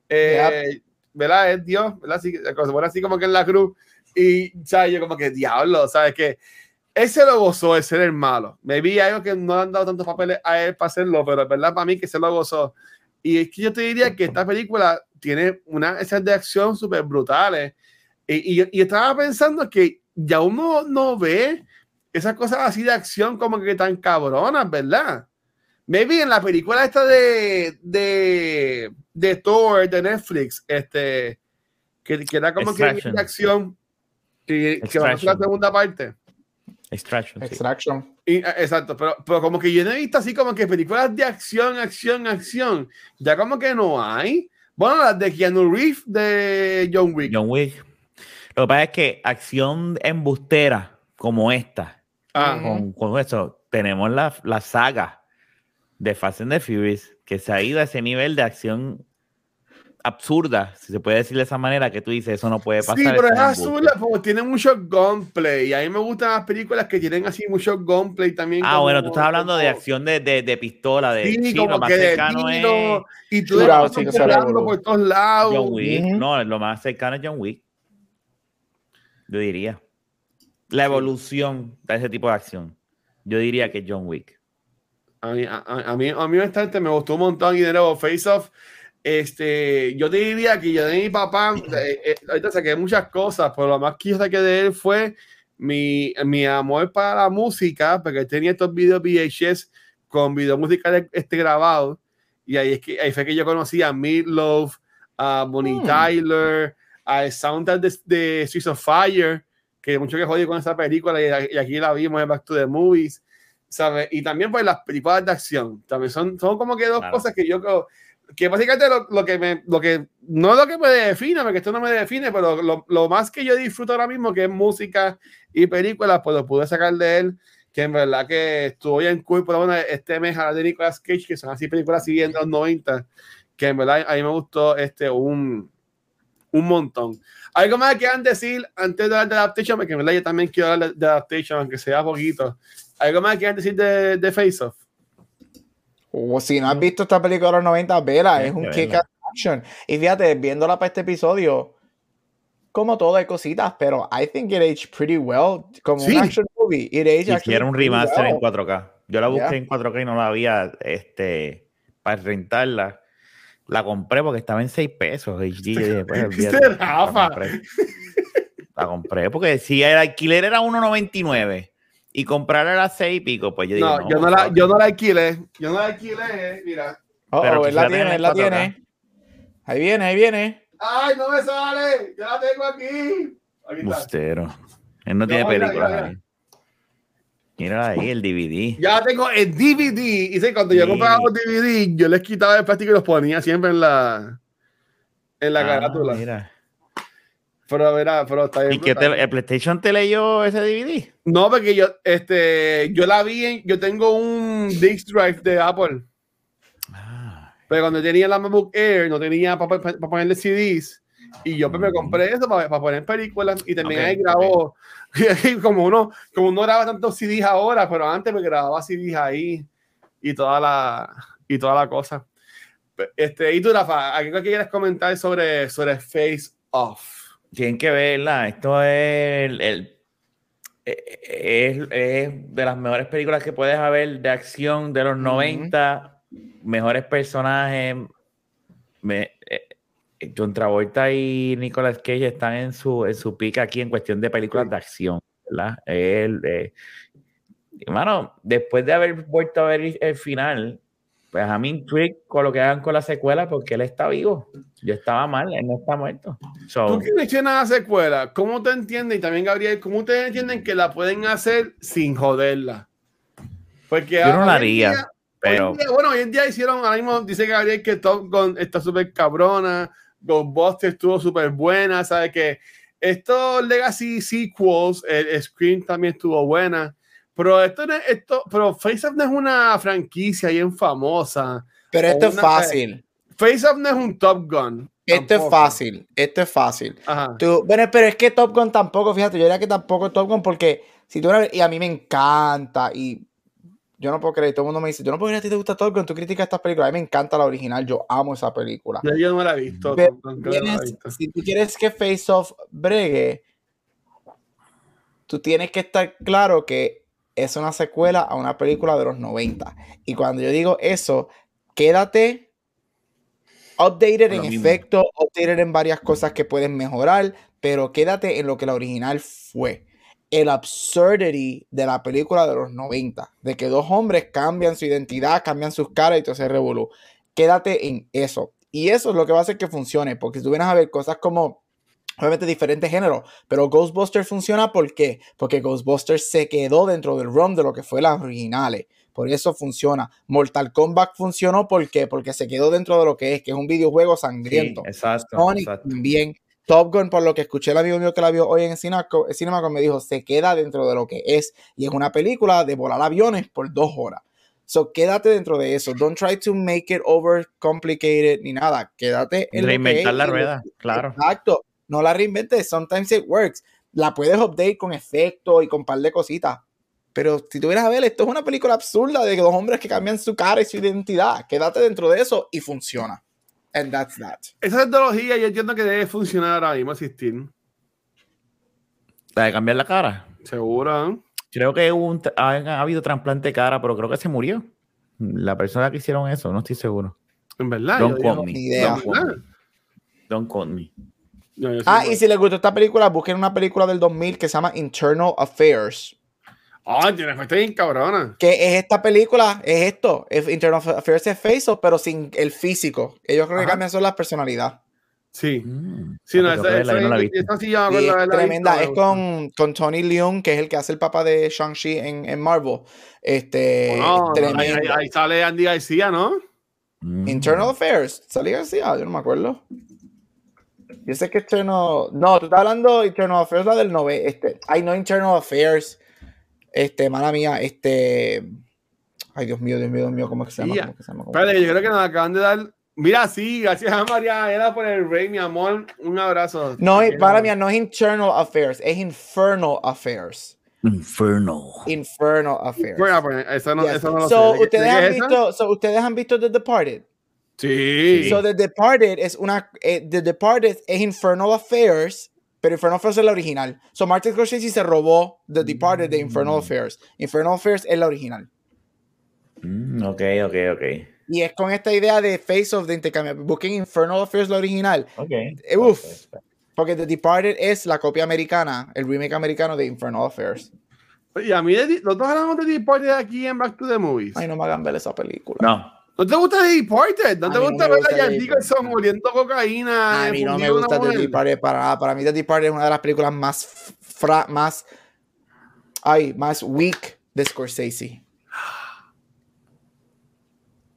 eh, ¿verdad? Es Dios, ¿verdad? Así, como se pone así como que en la cruz y, ¿sabes? Yo como que diablo, ¿sabes? Que ese lo gozó de ser el malo. Me vi algo que no le han dado tantos papeles a él para hacerlo, pero es verdad para mí que se lo gozó. Y es que yo te diría que esta película tiene unas escenas de acción súper brutales. Y, y, y estaba pensando que ya uno no ve esas cosas así de acción como que tan cabronas, ¿verdad? Maybe en la película esta de, de, de Thor de Netflix, este, que, que era como que Extraction. de acción, que, que va a ser la segunda parte. Extraction. sí. Extraction. Y, eh, exacto, pero, pero como que yo no he visto así como que películas de acción, acción, acción. Ya como que no hay. Bueno, las de Keanu Reeves de John Wick. John Wick. Lo que pasa es que acción embustera como esta, Ah, con, con eso, tenemos la, la saga de Fast and the Furious, que se ha ido a ese nivel de acción absurda, si se puede decir de esa manera, que tú dices, eso no puede pasar. sí, pero es es embuste". azul porque tiene mucho gunplay. Y a mí me gustan las películas que tienen así mucho gunplay también. Ah, como- bueno, tú estás hablando de acción de, de, de pistola, de Sí, como más que de cercano es y tú estás sí, por todos lados. John Wick. No, lo más cercano es John Wick. Yo diría. La evolución de ese tipo de acción. Yo diría que John Wick. A mí, a, a- a mí, a mí honestamente, me gustó un montón y de nuevo, Face Off. Este, yo te diría que yo de mi papá, eh, eh, ahorita saqué muchas cosas, pero lo más que yo saqué de él fue mi, mi amor para la música, porque él tenía estos videos VHS con video musical este grabado, y ahí, es que, ahí fue que yo conocí a Meatloaf, a Bonnie Hmm. Tyler, al soundtrack de, de Streets of Fire, que mucho que jodí con esa película, y, y aquí la vimos en Back to the Movies. ¿sabes? Y también pues las películas de acción, también son, son como que dos Claro. cosas que yo creo, que básicamente lo, lo, que me, lo que, no lo que me define, porque esto no me define, pero lo, lo, más que yo disfruto ahora mismo, que es música y películas, pues lo pude sacar de él, que en verdad que estuvo bien cool, por lo este mes a de Nicolas Cage, que son así películas siguiendo los 90, que en verdad a mí me gustó este, un, un montón. ¿Algo más que quieran decir antes de hablar de Adaptation? Porque en verdad yo también quiero hablar de, Adaptation, aunque sea poquito. ¿Algo más que quieran decir de, de Face Off? O si no has visto esta película de los 90, vela, es un kick action. Y fíjate, viéndola para este episodio, como todo hay cositas, pero I think it aged pretty well. Como un action movie, it aged Hicieron un remaster en 4K. Yo la busqué en 4K y no la había este, para rentarla. La compré porque estaba en 6 pesos. HD, pues, [laughs] la, compré. la compré porque si el alquiler era 1.99 y comprar era 6 y pico, pues yo digo. No, yo, no la, yo no la alquilé. Yo no la alquilé, mira. Oh, Pero él la tiene, él la tiene. Ahí viene, ahí viene. ¡Ay, no me sale! ¡Ya la tengo aquí! aquí Bustero. Él no, tiene películas ahí. Mira ahí el DVD. Ya tengo el DVD. Y sé, cuando yo compraba los DVD, yo les quitaba el plástico y los ponía siempre en la en la ah, carátula. Mira. Pero, verá, pero está bien. ¿Y que el PlayStation te leyó ese DVD? No, porque yo, este, yo la vi en, yo tengo un disc drive de Apple. Ah. Pero cuando tenía la MacBook Air, no tenía para ponerle CDs. Y yo pues, me compré eso para, poner películas y también ahí grabó. [laughs] como uno, como uno graba tantos CDs ahora, pero antes me grababa CDs ahí y toda la, y toda la cosa. Este, y tú, Rafa, ¿algo que quieres comentar sobre, sobre Face Off? Tienen que verla. Esto es, el, es, es, de las mejores películas que puedes haber de acción de los 90. Mejores personajes. Me, eh, John Travolta y Nicolas Cage están en su, en su pica aquí en cuestión de películas de acción, ¿verdad? Él, eh, hermano, después de haber vuelto a ver el final, pues a mí intrigue con lo que hagan con la secuela porque él está vivo. Yo estaba mal, él no está muerto. ¿Tú quieres que nada secuela? ¿Cómo te entiendes? Y también, Gabriel, ¿cómo ustedes entienden que la pueden hacer sin joderla? Porque yo no la haría. pero... bueno, hoy en día hicieron, ahora mismo dice Gabriel que Top Gun está súper cabrona. Ghostbusters estuvo súper buena, ¿sabes? Que estos Legacy sequels, el Scream también estuvo buena, pero esto no es, esto, pero Face no es una franquicia bien famosa. Pero esto es fácil. Face no es un Top Gun. Esto es fácil, esto es fácil. Tú, bueno, pero es que Top Gun tampoco, fíjate, yo diría que tampoco es Top Gun porque si tú y a mí me encanta y yo no puedo creer, todo el mundo me dice, yo no puedo creer a ti te gusta todo con tu crítica a esta película. A mí me encanta la original, yo amo esa película. Yo no la he visto. Si tú quieres que Face Off bregue, tú tienes que estar claro que es una secuela a una película de los 90. Y cuando yo digo eso, quédate updated en efecto, updated en varias cosas que pueden mejorar, pero quédate en lo que la original fue el absurdity de la película de los 90, de que dos hombres cambian su identidad, cambian sus caras y todo se revolú. Quédate en eso. Y eso es lo que va a hacer que funcione, porque si tú vienes a ver cosas como, obviamente diferentes géneros, pero Ghostbusters funciona ¿por qué? Porque Ghostbusters se quedó dentro del ROM de lo que fue las originales. Por eso funciona. Mortal Kombat funcionó ¿por qué? Porque se quedó dentro de lo que es, que es un videojuego sangriento. exacto, Sonic también Top Gun, por lo que escuché el amigo mío que la vio hoy en Cinema, me dijo, se queda dentro de lo que es. Y es una película de volar aviones por dos horas. So, quédate dentro de eso. Don't try to make it over complicated ni nada. Quédate en Reinventar la rueda, claro. Exacto. No la reinventes. Sometimes it works. La puedes update con efectos y con un par de cositas. Pero si tuvieras a ver, esto es una película absurda de dos hombres que cambian su cara y su identidad. Quédate dentro de eso y funciona. And that's that. Esa tecnología yo entiendo que debe funcionar ahora mismo, existir. ¿La de cambiar la cara? Seguro. Creo que ha, habido trasplante de cara, pero creo que se murió. La persona que hicieron eso, no estoy seguro. En verdad. Don't quote me. Don't quote me. Ah, y si les gustó esta película, busquen una película del 2000 que se llama Internal Affairs. Ah, tiene bien cabrona. Que es esta película, es esto. Es Internal Affairs es face pero sin el físico. Ellos creo que cambian solo la personalidad. Sí. Mm. sí, no, esa, esa, no sí, es tremenda. Es con, con, Tony Leung, que es el que hace el papá de Shang-Chi en, en, Marvel. Este, ahí, ahí, sale Andy García, ¿no? Mm. Internal Affairs. ¿Salía García? Yo no me acuerdo. Yo sé que Internal. No, tú estás hablando de Internal Affairs, la del 9. Este. Ay, no, Internal Affairs. Este, mala mía, este. Ay, Dios mío, Dios mío, Dios mío, ¿cómo es que se llama? Ya. ¿Cómo que se llama? ¿Cómo- Espérate, yo creo que nos acaban de dar. Mira, sí, gracias a María Era por el rey, mi amor. Un abrazo. No, es- para mí no es Internal Affairs, es Infernal Affairs. Inferno. Infernal Affairs. Bueno, pues, eso no, Yes. eso no lo So, sé. ¿De qué- ¿ustedes, han visto, so, ¿Ustedes han visto The Departed? Sí. So The Departed es una. eh, The Departed es Infernal Affairs, pero Infernal Affairs es la original. So Martin Scorsese se robó The Departed de Infernal Affairs. Infernal Affairs es la original. Mm, ok, ok, ok. Y es con esta idea de Face of de intercambio. Busquen Infernal Affairs la original. Ok. Eh, uf. Porque The Departed es la copia americana, el remake americano de Infernal Affairs. Y a mí, de- nosotros hablamos de Deported aquí en Back to the Movies. Ay, no me hagan ver esa película. No. ¿No te gusta The Deported? ¿No A te no gusta ver a gusta Jack The Nicholson oliendo cocaína? A mí no me gusta The? Departed para nada. Para mí The Departed es una de las películas más fra- más ay, más weak de Scorsese.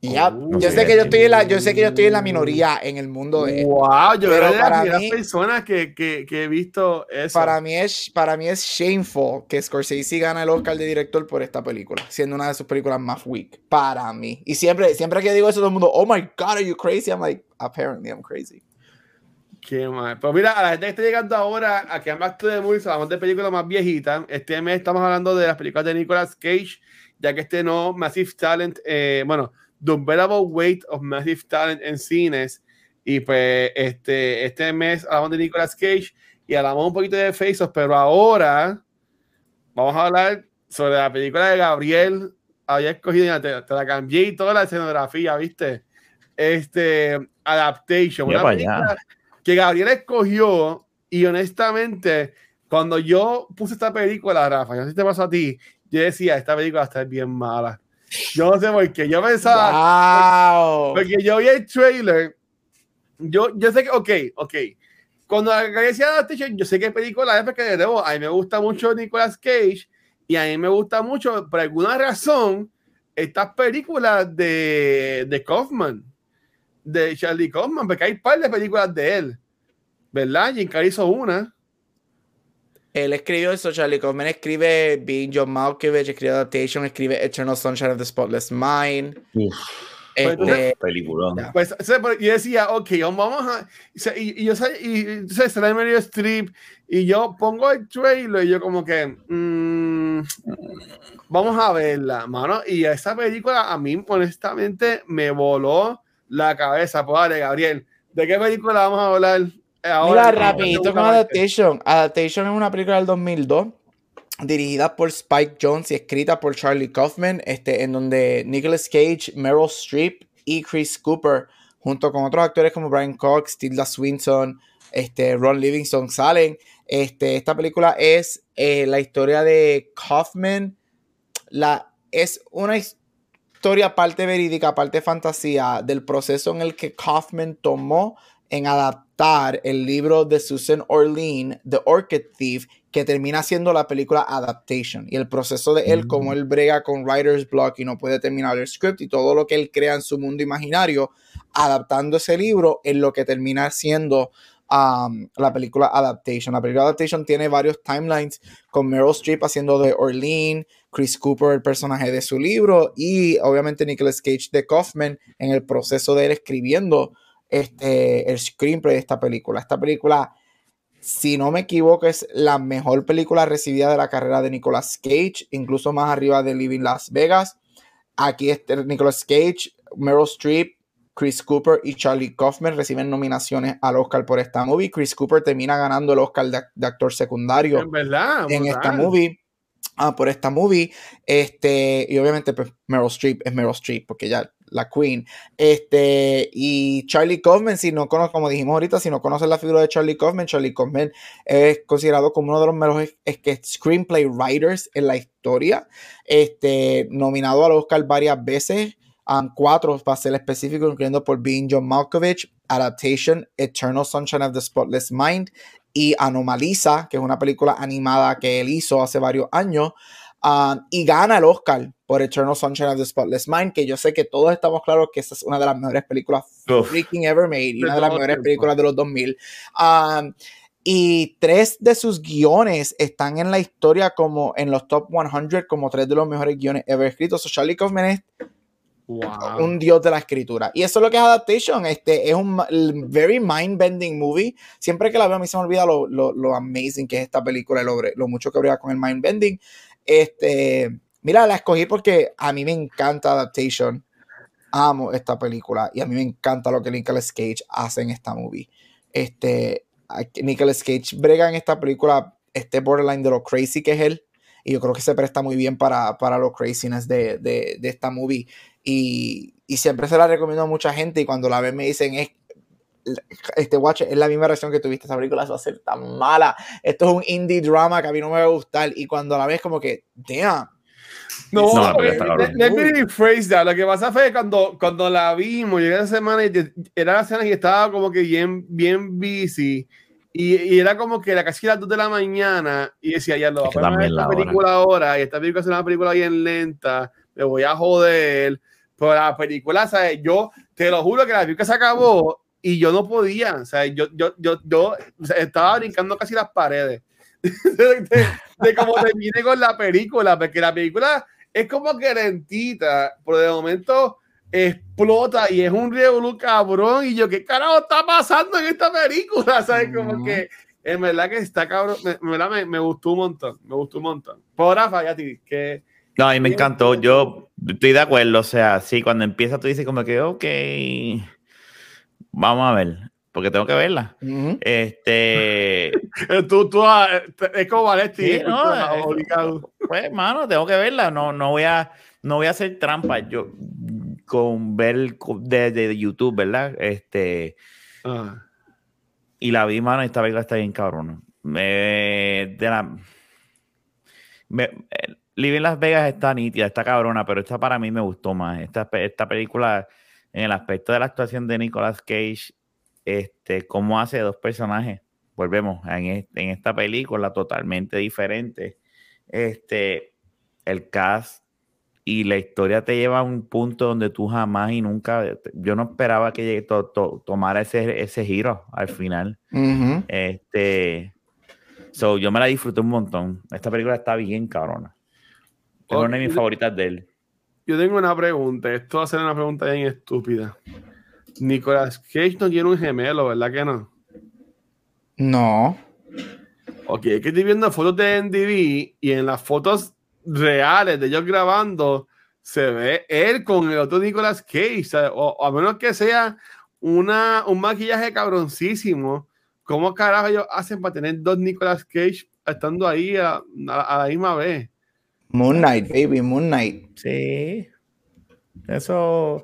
Yep. Oh, yo sí. sé que yo estoy en la, yo sé que yo estoy en la minoría en el mundo de Wow, yo que de las para primeras mí- personas que, que, que he visto eso. para mí es para mí es shameful que Scorsese gana el Oscar de director por esta película, siendo una de sus películas más weak para mí. Y siempre siempre que digo eso todo el mundo, "Oh my god, are you crazy?" I'm like, "Apparently I'm crazy." Qué mal. Pues mira, a la gente que está llegando ahora a Back to the Movies, hablamos de películas más viejitas. Este mes estamos hablando de las películas de Nicolas Cage, ya que este no Massive Talent, eh, bueno, The Unbearable Weight of Massive Talent en cines. Y pues este, este mes hablamos de Nicolas Cage y hablamos un poquito de Face Off, pero ahora vamos a hablar sobre la película de Gabriel. Había escogido, te, te la cambié y toda la escenografía, ¿viste? Este, Adaptation. Una película que Gabriel escogió y honestamente, cuando yo puse esta película, Rafa, yo no sé si te pasó a ti, yo decía, esta película va a estar bien mala. Yo no sé por qué, yo pensaba, Wow. porque yo vi el trailer, yo, yo sé que, ok, ok, cuando decía Adaptation, yo sé que película es porque de nuevo, a mí me gusta mucho Nicolas Cage y a mí me gusta mucho, por alguna razón, estas películas de, de Kaufman, de Charlie Kaufman, porque hay un par de películas de él, ¿verdad? Jim Carrey hizo una. Él escribió eso, Charlie Kaufman escribe Being John Malkovich, escribe Adaptation, escribe Eternal Sunshine of the Spotless Mind. Uf, Este, peliculón. Ya. Pues sea, pero yo decía, ok, vamos a. Y, y yo sé, y entonces sale Meryl Streep y yo pongo el trailer y yo, como que. mm, vamos a verla, mano. Y esa película a mí, honestamente, me voló la cabeza. Pues dale, Gabriel, ¿de qué película vamos a hablar ahora? Mira, ¿Qué te rapidito con? Adaptation. Adaptation es una película del 2002 dirigida por Spike Jones y escrita por Charlie Kaufman, este, en donde Nicolas Cage, Meryl Streep y Chris Cooper, junto con otros actores como Brian Cox, Tilda Swinton, este, Ron Livingston, salen. Este, esta película es eh, la historia de Kaufman. La, es una historia parte verídica, parte fantasía del proceso en el que Kaufman tomó en adaptar el libro de Susan Orlean, The Orchid Thief, que termina siendo la película Adaptation. Y el proceso de él, Mm. como él brega con writer's block y no puede terminar el script y todo lo que él crea en su mundo imaginario, adaptando ese libro en lo que termina siendo um, la película Adaptation. La película Adaptation tiene varios timelines con Meryl Streep haciendo de Orlean, Chris Cooper, el personaje de su libro, y obviamente Nicolas Cage de Kaufman en el proceso de él escribiendo este, el screenplay de esta película. Esta película, si no me equivoco, es la mejor película recibida de la carrera de Nicolas Cage, incluso más arriba de Living Las Vegas. Aquí este, Nicolas Cage, Meryl Streep, Chris Cooper y Charlie Kaufman reciben nominaciones al Oscar por esta movie. Chris Cooper termina ganando el Oscar de, de actor secundario En verdad. en brutal. esta movie. Ah, por esta movie. Este, y obviamente, pues, Meryl Streep es Meryl Streep, porque ya la Queen. Este, y Charlie Kaufman, si no conoces, como dijimos ahorita, si no conoces la figura de Charlie Kaufman, Charlie Kaufman es considerado como uno de los mejores screenplay writers en la historia. Este, nominado al Oscar varias veces. um, cuatro para ser específico, incluyendo por Being John Malkovich, Adaptation, Eternal Sunshine of the Spotless Mind y Anomaliza, que es una película animada que él hizo hace varios años. Um, y gana el Oscar por Eternal Sunshine of the Spotless Mind, que yo sé que todos estamos claros que esa es una de las mejores películas Uf. freaking ever made y una de las mejores películas de los 2000. Um, y tres de sus guiones están en la historia como en los top 100 como tres de los mejores guiones ever escritos. So Charlie Kaufman es Wow. un dios de la escritura. Y eso es lo que es Adaptation. Este es un very mind-bending movie. Siempre que la veo a mí se me olvida lo, lo, lo amazing que es esta película y lo, lo mucho que brega con el mind-bending. Este, mira, la escogí porque a mí me encanta Adaptation. Amo esta película y a mí me encanta lo que Nicolas Cage hace en esta movie. Este, Nicolas Cage brega en esta película este borderline de lo crazy que es él. Y yo creo que se presta muy bien para, para lo craziness de, de, de esta movie. Y, y siempre se la recomiendo a mucha gente. Y cuando la ven me dicen, es, este watch es la misma reacción que tuviste. Esta película va a ser tan mala. Esto es un indie drama que a mí no me va a gustar. Y cuando la ves, como que, damn. No, No, eh, let- me rephrase that. Lo que pasa fue que cuando, cuando la vimos, llegué esa semana y era la semana y estaba como que bien, bien busy. Y, y era como que era casi las 2 de la mañana y decía, ya lo voy a que también esta la hora. película ahora y esta película es una película bien lenta, me voy a joder. Pero la película, ¿sabes? Yo te lo juro que la película se acabó y yo no podía, o sea, yo, yo, yo, yo estaba brincando casi las paredes [laughs] de, de, de cómo termine con la película, porque la película es como que lentita, pero de momento explota y es un revolú cabrón. Y yo, ¿qué carajo está pasando en esta película? [laughs] ¿Sabes? Como que en verdad que está cabrón. Me, en verdad me, me gustó un montón. Me gustó un montón. Por Rafa, ya ti, que No, a mí me encantó. Yo estoy de acuerdo. O sea, sí, cuando empieza tú dices como que, ok, vamos a ver, porque tengo que verla. Este, eh, tú, tú, ah, eh, es como Valesti. Sí, no, eh, obligado. pues, mano, tengo que verla. No, no voy a, no voy a hacer trampa. Yo con ver desde YouTube, ¿verdad? Este, Ah. y la vi, mano, y esta película está bien cabrona. Me, de la, me, eh, Living Las Vegas está nítida, está cabrona, pero esta para mí me gustó más. Esta, esta película, en el aspecto de la actuación de Nicolas Cage, este, cómo hace dos personajes. Volvemos en, es- en esta película totalmente diferente. Este, el cast y la historia te lleva a un punto donde tú jamás y nunca, yo no esperaba que llegue, to- to- tomara ese, ese giro al final. Este, so, yo me la disfruté un montón. Esta película está bien cabrona. Es una de mis favoritas de él. Yo tengo una pregunta. Esto va a ser una pregunta bien estúpida. Nicolas Cage no tiene un gemelo, ¿verdad que no? No. Ok, es que estoy viendo fotos de NDB y en las fotos reales de ellos grabando se ve él con el otro Nicolas Cage. O, o a menos que sea una, un maquillaje cabroncísimo. ¿Cómo carajo ellos hacen para tener dos Nicolas Cage estando ahí a, a- a la misma vez? Moon Knight, baby, Moon Knight. Sí. Eso.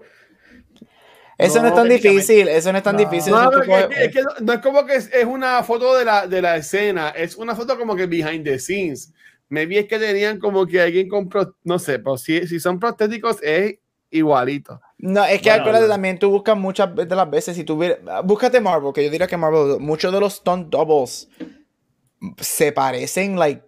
Eso no, No, es tan difícil, eso no es tan No. difícil. No, es, que, es que no- es como que es, es una foto de la, de la escena, es una foto como que behind the scenes. Maybe es que tenían como que alguien compró, no sé, pero si, si son prostéticos es igualito. No, es que Bueno, acuérdate no. también, tú buscas muchas de las veces, si tú búscate Marvel, que yo diría que Marvel, muchos de los stunt doubles se parecen, like,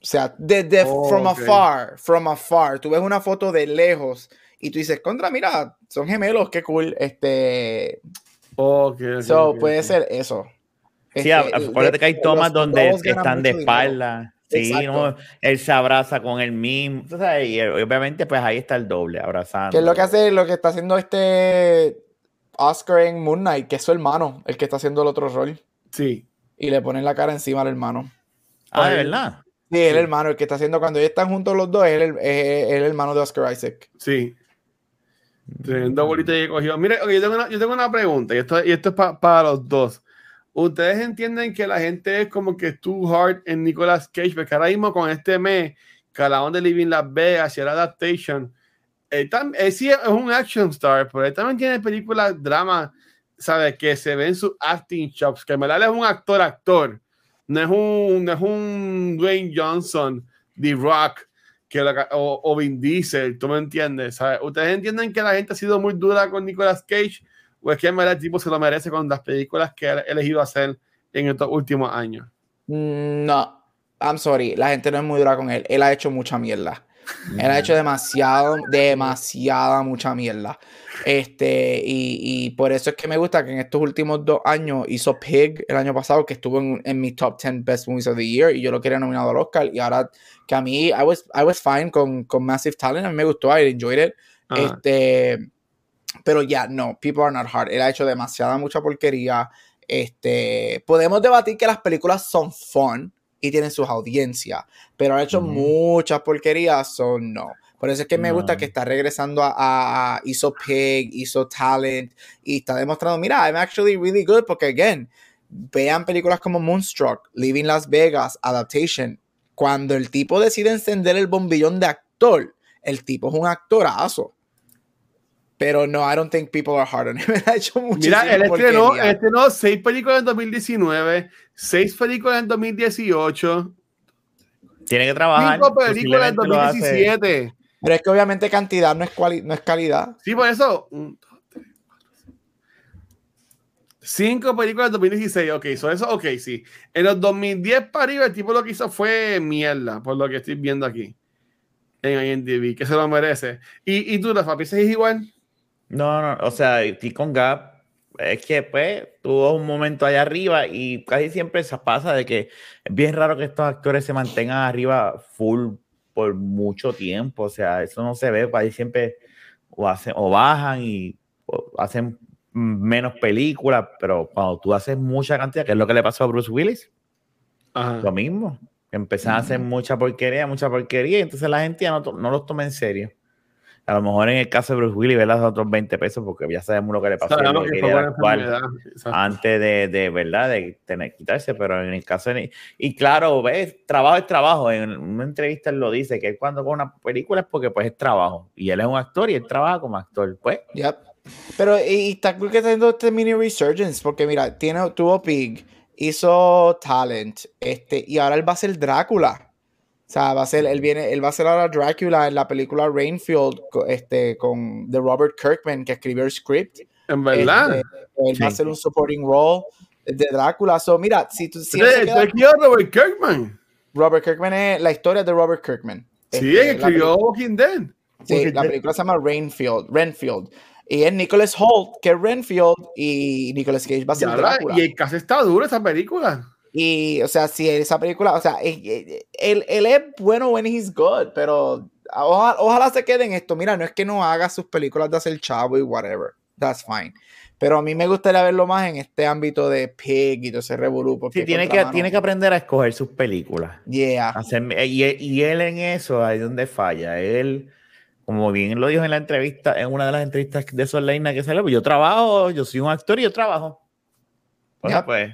o sea, desde Oh, from afar, from afar, tú ves una foto de lejos y tú dices, contra, mira, son gemelos, qué cool, este, Ok, ok, so, puede ser eso. Sí, Este, acuérdate que hay tomas donde están de espalda. Sí. ¿no? él se abraza con él mismo. tú sabes, y eh, obviamente, pues ahí está el doble, abrazando. Que es lo que hace, lo que está haciendo este Oscar en Moon Knight, que es su hermano, el que está haciendo el otro rol. Sí. Y le ponen la cara encima al hermano. Ah, de verdad. Sí, el Sí. hermano, el que está haciendo cuando ellos están juntos los dos, es el, es el hermano de Oscar Isaac. Sí. Tremendo bolita que cogió. Mire, ok, yo, tengo una, yo tengo una pregunta y esto, y esto es pa- para los dos. ¿Ustedes entienden que la gente es como que too hard en Nicolas Cage? Porque ahora mismo con este mes, hablamos de Living Las Vegas y el Adaptation, él, tam- él sí es un action star, pero él también tiene películas, dramas, ¿sabes? Que se ven sus acting chops, que en verdad es un actor, actor. No es un, no es un Dwayne Johnson, The Rock, que o, o Vin Diesel, ¿tú me entiendes? ¿sabes? ¿Ustedes entienden que la gente ha sido muy dura con Nicolas Cage? ¿O es que el tipo se lo merece con las películas que ha elegido hacer en estos últimos años? Mm, No, I'm sorry, la gente no es muy dura con él. Él ha hecho mucha mierda. Él ha hecho demasiado, demasiada, mucha mierda. Este, y, y, por eso es que me gusta que en estos últimos dos años hizo Pig el año pasado, que estuvo en, en mi top 10 Best Movies of the Year, y yo lo quería nominado al Oscar. Y ahora que a mí, I was, I was fine con, con Massive Talent, a mí me gustó, I enjoyed it. Este, pero ya, no, People Are Not Hard. Él ha hecho demasiada, mucha porquería. Este, podemos debatir que las películas son fun y tienen sus audiencias, pero ha hecho muchas porquerías, son no. Por eso es que me gusta que está regresando a, a, hizo Pig, hizo Talent y está demostrando, mira, I'm actually really good porque again, vean películas como Moonstruck, Living Las Vegas, Adaptation, cuando el tipo decide encender el bombillón de actor, el tipo es un actorazo. Pero no, I don't think people are hard on him. [laughs] ha hecho Mira, él estrenó, él estrenó seis películas en 2019, seis películas en 2018. Tiene que trabajar. Cinco películas en 2017. Pero es que obviamente cantidad no es, no es calidad. Sí, por eso. Cinco películas en 2016, ok, so eso, ok, sí. En los 2010 para arriba, el tipo lo que hizo fue mierda, por lo que estoy viendo aquí en IMDb, que se lo merece. ¿Y, y tú, la es igual? No, no, o sea, con Gap es que pues tuvo un momento allá arriba y casi siempre se pasa de que es bien raro que estos actores se mantengan arriba full por mucho tiempo, o sea, eso no se ve, ahí siempre o hacen o bajan y hacen menos películas, pero cuando tú haces mucha cantidad, que es lo que le pasó a Bruce Willis, lo mismo, empezaron a hacer mucha porquería, mucha porquería, y entonces la gente ya no, no los toma en serio a lo mejor en el caso de Bruce Willis, ve los otros 20 pesos porque ya sabemos lo que le pasó antes de, de, verdad de tener que quitarse, pero en el caso de, y claro, ves, trabajo es trabajo. En una entrevista él lo dice que cuando con una película es porque pues es trabajo y él es un actor y él trabaja como actor, pues. Yep. Pero y, está cool que está haciendo este mini resurgence porque mira, tiene tuvo Pig, hizo Talent, este y ahora él va a ser Drácula. O sea, va a ser, él viene, él va a ser ahora Drácula en la película Rainfield, este, con de Robert Kirkman, que escribió el script. En verdad. Este, él va a ser un supporting role de Drácula. So, mira, si tú. Si queda, Robert Kirkman? Robert Kirkman es la historia de Robert Kirkman. Sí, este, escribió Walking Dead. Sí, la película se llama Rainfield, Renfield. Y es Nicholas Holt, que es Renfield, y Nicholas Cage va a ser Drácula. Y el caso está duro esa película. Y, o sea, si esa película, o sea, él, él es bueno when he's good, pero ojalá, se quede en esto. Mira, no es que no haga sus películas de hacer chavo y whatever. That's fine. Pero a mí me gustaría verlo más en este ámbito de Pig y todo ese revolú. Sí, tiene que, tiene que aprender a escoger sus películas. Yeah. y, y, él en eso, ahí es donde falla. Él, como bien lo dijo en la entrevista, en una de las entrevistas de Soleina que salió, pues yo trabajo, yo soy un actor y yo trabajo. Bueno, pues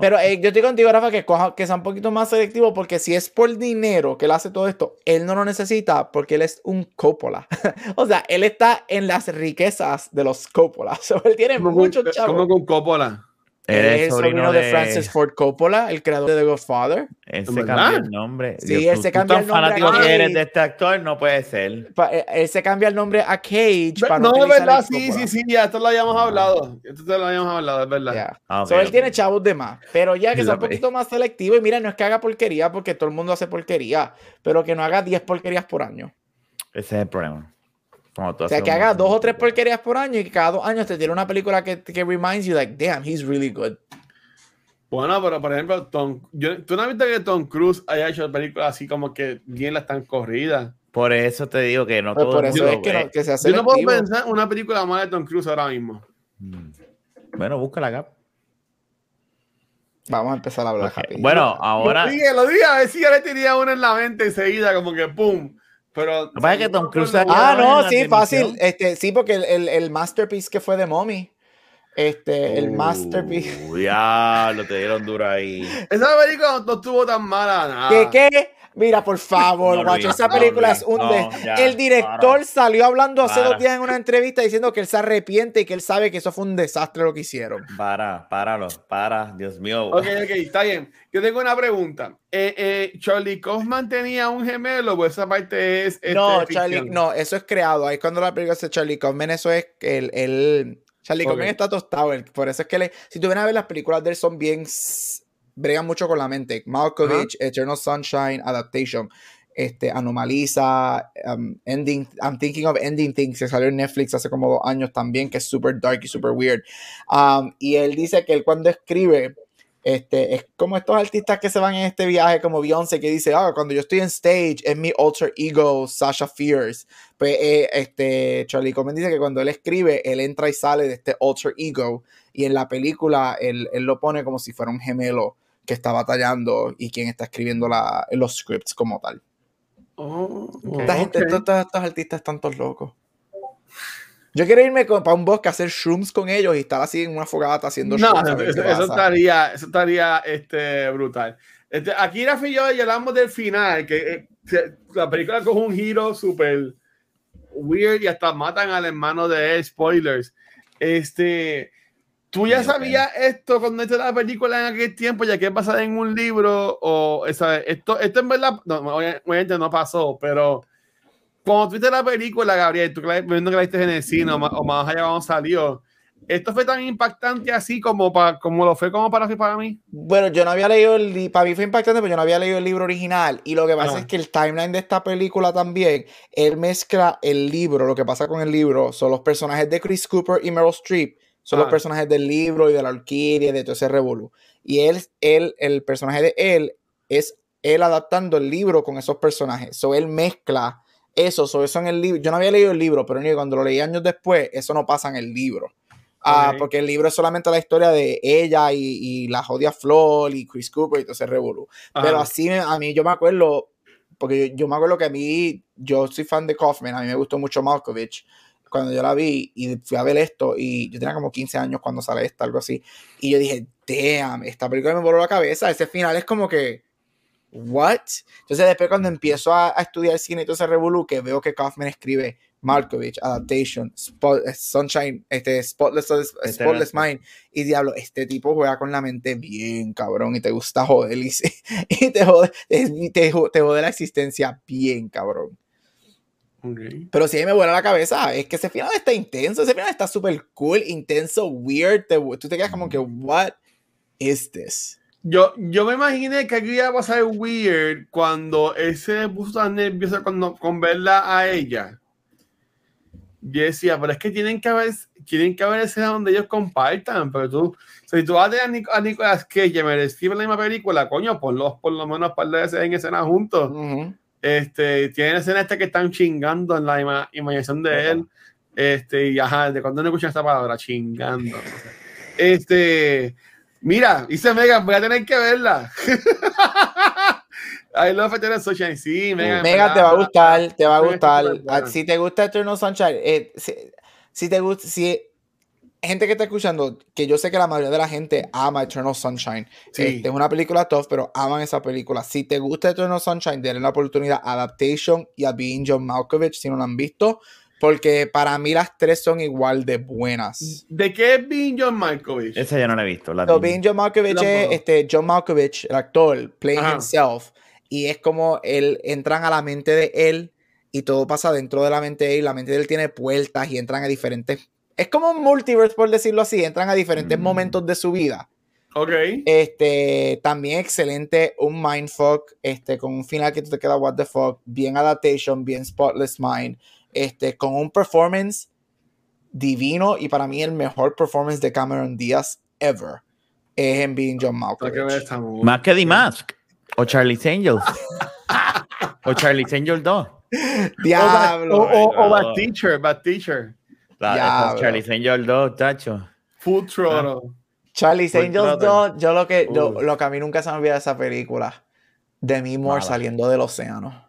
pero eh, yo estoy contigo, Rafa, que, coja, que sea un poquito más selectivo, porque si es por dinero que él hace todo esto, él no lo necesita porque él es un Coppola. [laughs] o sea, él está en las riquezas de los Coppola. [laughs] él tiene muchos chavos. ¿Cómo con Coppola? Es el sobrino, de... Francis Ford Coppola, el creador de The Godfather. Él se cambió el nombre. Sí, él se cambió el nombre. fanático que eres de este actor, no puede ser. Eh, él se cambia el nombre a Cage. Para no, es verdad, sí, sí, sí, ya, esto lo habíamos hablado. Esto lo habíamos hablado, es verdad. Yeah. Ah, él tiene chavos de más. Pero ya que [laughs] sea un poquito más selectivo. Y mira, no es que haga porquería, porque todo el mundo hace porquería, pero que no haga 10 porquerías por año. Ese es el problema. O sea, que haga dos o tres porquerías por año y que cada dos años te tiene una película que, que reminds you, like, damn, he's really good. Bueno, pero por ejemplo, Tom, tú no has visto que Tom Cruise haya hecho películas así como que bien las están corridas. Por eso te digo que no pues todo por eso es que, no, que, se hace Yo no puedo pensar una película mala de Tom Cruise ahora mismo. Mm. Bueno, búscala acá. Vamos a empezar a hablar. Bueno, ahora. Lo dije, lo dije, a ver si ya le tenía una en la mente enseguida, como que pum. Pero. Lo que Tom Cruise. Ah, no, sí, fácil. Este, sí, porque el, el, el masterpiece que fue de Mommy este, el masterpiece. Ya, lo te dieron duro ahí. [laughs] Esa película no estuvo tan mala. Nada. ¿Qué qué? Mira, por favor, guacho, esa película es un... el director salió hablando hace dos días en una entrevista diciendo que él se arrepiente y que él sabe que eso fue un desastre lo que hicieron. Para, páralo, para, Dios mío. Ok, ok, está bien. Yo tengo una pregunta. Eh, eh, ¿Charlie Kaufman tenía un gemelo o esa parte es... no, este, Charlie, no, eso es creado. Ahí cuando la película dice Charlie Kaufman, eso es el... el Charlie okay. está tostado. Por eso es que le, si tú vienes a ver las películas de él son bien bregan mucho con la mente. Malkovich, Eternal Sunshine, Adaptation, este, Anomaliza, um, Ending, I'm Thinking of Ending Things, que salió en Netflix hace como dos años también, que es super dark y super weird. Um, y él dice que él cuando escribe, este, es como estos artistas que se van en este viaje, como Beyoncé, que dice, ah, cuando yo estoy en stage, es mi alter ego, Sasha Fierce. Pues eh, este, Charlie Comen dice que cuando él escribe, él entra y sale de este alter ego, y en la película él, él lo pone como si fuera un gemelo que está batallando y quien está escribiendo la, los scripts como tal. Oh, Esta gente, estos, estos- estos artistas están todos locos. Yo quiero irme con- para un bosque a hacer shrooms con ellos y estar así en una fogata haciendo No, shrooms. a eso, estaría, eso estaría este, brutal. Este, aquí Rafa y yo ya hablamos del final, que eh, la película coge un giro súper weird y hasta matan al hermano de él, spoilers. Este, ¿Tú ya sabías esto cuando viste la película en aquel tiempo, ya que es basada en un libro? O, esa, esto, esto en verdad, no, obviamente no pasó, pero cuando tuviste la película, Gabriel, tú que la- viendo que la viste en el cine o más, o más allá cuando salió, ¿esto fue tan impactante así como, para, como lo fue como para, para mí? Bueno, yo no había leído el li- para mí fue impactante, pero yo no había leído el libro original. Y lo que pasa Ajá. es que el timeline de esta película también, él mezcla el libro, lo que pasa con el libro, son los personajes de Chris Cooper y Meryl Streep, son los Ah. personajes del libro y de la orquídea y de todo ese revolú. Y él, él, el personaje de él, es él adaptando el libro con esos personajes. So él mezcla eso, so eso en el libro. Yo no había leído el libro, pero cuando lo leí años después, eso no pasa en el libro. Ah, porque el libro es solamente la historia de ella y, y la jodia Flor y Chris Cooper y todo ese revolú. Pero así a mí yo me acuerdo, porque yo, yo me acuerdo que a mí, yo soy fan de Kaufman, a mí me gustó mucho Malkovich cuando yo la vi y fui a ver esto y yo tenía como 15 años cuando sale esta, algo así. Y yo dije, damn, esta película me voló la cabeza, ese final es como que, what? Entonces después cuando empiezo a, a estudiar cine y todo ese revolú, que veo que Kaufman escribe Malkovich, Adaptation, Spot- eh, Sunshine, este, Spotless, Spotless Mind, y diablo, este tipo juega con la mente bien cabrón y te gusta joder y, [laughs] y te, jode, te, te jode la existencia bien cabrón. Ok. Pero si a mí me vuela la cabeza, es que ese final está intenso, ese final está súper cool, intenso, weird, te- tú te quedas como que, what is this? Yo, yo me imaginé que aquí iba a pasar weird cuando él se puso tan nervioso cuando, con verla a ella. Yo decía, pero es que tienen que haber, tienen que haber escenas donde ellos compartan, pero tú, si tú vas a Nic- a Nicolas Cage y me escribe la misma película, coño, ponlos por lo menos un par de veces en escena juntos. Ujú. Este, tienen escenas estas que están chingando en la ima- imaginación de él. Este, y ajá, de cuando no escuchan esta palabra, chingando. Este, mira, dice Megan, voy a tener que verla. [laughs] I love Eternal Sunshine, sí, Megan. Mega te va a gustar, te va a gustar. Ah, Si te gusta Eternal Sunshine, eh, si, si te gusta, si gente que está escuchando, que yo sé que la mayoría de la gente ama Eternal Sunshine. Sí. Este, es una película tough, pero aman esa película. Si te gusta Eternal Sunshine, denle la oportunidad a Adaptation y a Being John Malkovich, si no lo han visto, porque para mí las tres son igual de buenas. ¿De qué es Being John Malkovich? Esa ya no la he visto. La So. Being John Malkovich es este, John Malkovich, el actor, playing Ajá. himself. Y es como él entran a la mente de él y todo pasa dentro de la mente de él. La mente de él tiene puertas y entran a diferentes. Es como un multiverse, por decirlo así. Entran a diferentes Mm. momentos de su vida. Ok. Este, también excelente, un mindfuck, este, con un final que tú te quedas, what the fuck, bien adaptation, bien spotless mind, este, con un performance divino y para mí el mejor performance de Cameron Díaz ever es en Being John Malkovich. Más que The Mask. O Charlie's Angels. [laughs] o Charlie's Angels 2. O, Bad- Diablo. o, o- o. Bad Teacher, Bad Teacher. La, Diablo. Charlie's Angels 2, tacho. Full Throttle. Charlie's Full Angels Throttle. 2, yo lo que, lo, Uf. lo que a mí nunca se me olvida de esa película, Demi Moore Mala. saliendo del océano.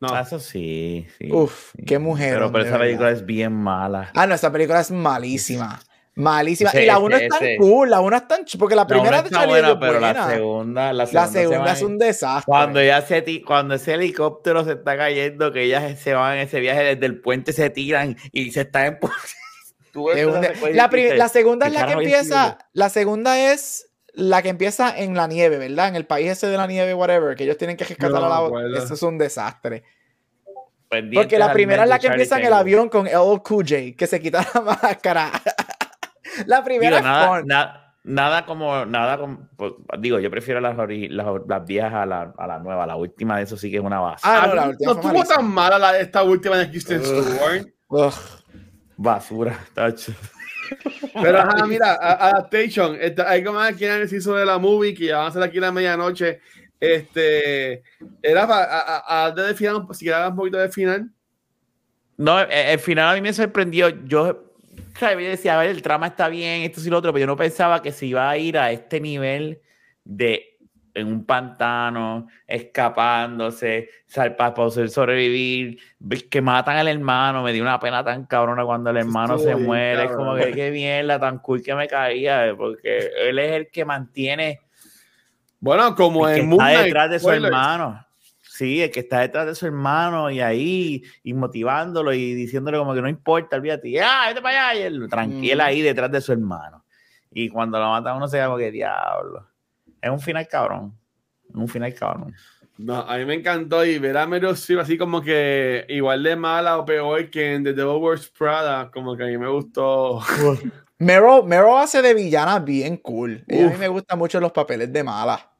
No. Ah, Eso sí, sí. Uf, sí. qué mujer. Pero, pero de esa película es bien mala. Ah, no, esa película es malísima. Malísima. Ese- y la ese- 1 es tan ese- cool, la 1 es tan porque la La primera de está Charlie buena, es pero la segunda, la La segunda, se es un desastre. Cuando ya se ti- cuando ese helicóptero se está cayendo, que ellas se van en ese viaje desde el puente, se tiran y se están en [laughs] de- la, la segunda es ¿qué la que empieza, la segunda es la que empieza en la nieve, ¿verdad? En el país ese de la nieve, whatever, que ellos tienen que rescatar no a la acuerdo. Eso es un desastre. Porque la primera es la de que Charlie empieza en el avión con LL Cool J, que se quita la [laughs] máscara. [laughs] la primera Digo, nada, fun. na- nada como, nada como, pues, digo, yo prefiero las, las, las viejas a la, a la nueva. La última de eso sí que es una base. Ah, no, la no última fue estuvo tan mala la, esta última de Kristen Stewart. Ugh. Basura, tacho. Pero ajá, mira, a- Adaptation. Hay como aquí análisis sobre la movie que ya van a hacer aquí a la medianoche. Este era para a, a, a- de final, si quieres un poquito de final. No, el final a mí me sorprendió. Yo, Yo decía, a ver, el trama está bien, esto sí lo otro, pero yo no pensaba que se iba a ir a este nivel de en un pantano, escapándose, sal- para poder sobrevivir, que matan al hermano, me dio una pena tan cabrona cuando el hermano se bien muere, es como que qué mierda, tan cool que me caía, porque él es el que mantiene Bueno, como el Moon Knight, detrás de su spoilers. hermano. Sí, el que está detrás de su hermano y ahí, y motivándolo y diciéndole como que no importa, olvídate, ya, vete para allá, y él tranquilo Mm. ahí detrás de su hermano. Y cuando lo mata uno se llama que diablo. Es un final cabrón. Es un final cabrón. No, a mí me encantó y ver a Meryl Streep así como que igual de mala o peor que en The Devil Wears Prada, como que a mí me gustó. Meryl, Meryl hace de villana bien cool. A mí me gustan mucho los papeles de mala.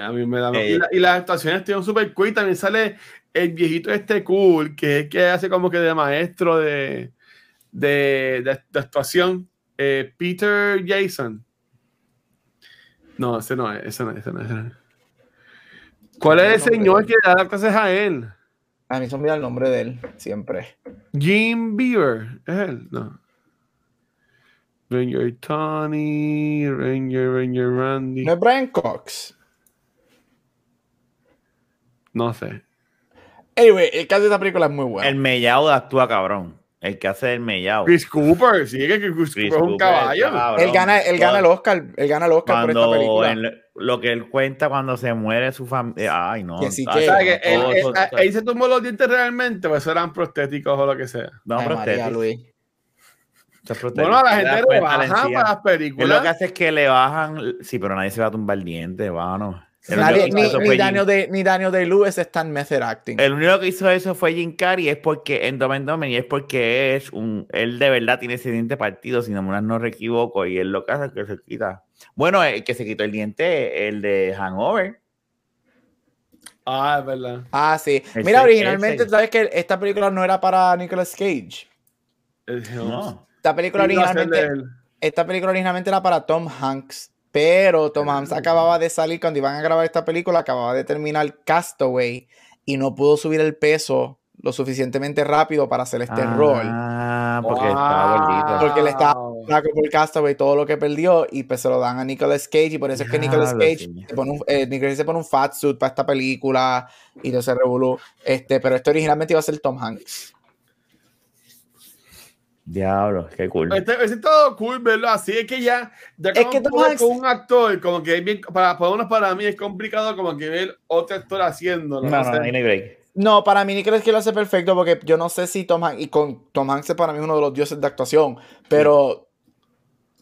A mí me da. Eh. y, la- y las actuaciones estuvieron súper cool. También sale el viejito este cool, que es que hace como que de maestro de, de, de, de actuación. eh, Peter Jason. No, ese no es, ese no es, ese no es. ese no es. ¿Cuál es el señor que da las clases a él? A mí se olvida el nombre de él, siempre. Jim Beaver. ¿Es él? No. Ranger Tony, Ranger, Ranger Randy. ¿No es Brian Cox? No sé. Anyway, el caso de esta película es muy bueno. El mellao actúa cabrón. El que hace el mellao. Chris Cooper, sí, que Chris, Chris Cooper es un caballo. cabrón. él gana, él gana el Oscar. Él gana el Oscar por esta Cuando película. lo que él cuenta cuando se muere su familia. Ay, no. Que sí que- sea, que él, se tumbó los dientes realmente, pues eran prostéticos o lo que sea. No, Ay, María prostético. Luis. Eso es prostético. Bueno, a la Te gente le cuenta, baja la encía. para las Él lo que películas. hace es que le bajan. Sí, pero nadie se va a tumbar el diente, mano. El Nadie- ni, ni Daniel de, ni Daniel de Lewis está en method acting. El único que hizo eso fue Jim Carrey, es porque en and Dumber, y es porque es un, él de verdad tiene ese diente partido, si no me no me equivoco, y él lo que hace es que se quita. Bueno, el que se quitó el diente, el de Hangover. Ah, es verdad. Ah, sí. Ese- Mira, originalmente, ese. ¿sabes que esta película no era para Nicolas Cage? El- No. Esta película ¿Quién iba a ser originalmente, esta película originalmente era para Tom Hanks, pero Tom Hanks acababa de salir cuando iban a grabar esta película, acababa de terminar Castaway y no pudo subir el peso lo suficientemente rápido para hacer este rol. Ah, porque estaba gordito. Porque le estaba Wow. flaco por Castaway todo lo que perdió y pues se lo dan a Nicolas Cage y por eso es que Nicolas Diablo, Cage sí. se pone un, eh, Nicolas Cage se pone un fat suit para esta película y todo se revolú. Este, pero este originalmente iba a ser Tom Hanks. Diablo, qué cool. Este, es todo cool verlo así. Es que ya, ya Es como que Hanks- con un actor, como que es bien, para, para uno, para mí es complicado como que ver otro actor haciéndolo. No, no no, no break. No, para mí Nicolas Cage lo hace perfecto porque yo no sé si Tom Hanks, y con Tom Hanks es para mí uno de los dioses de actuación, pero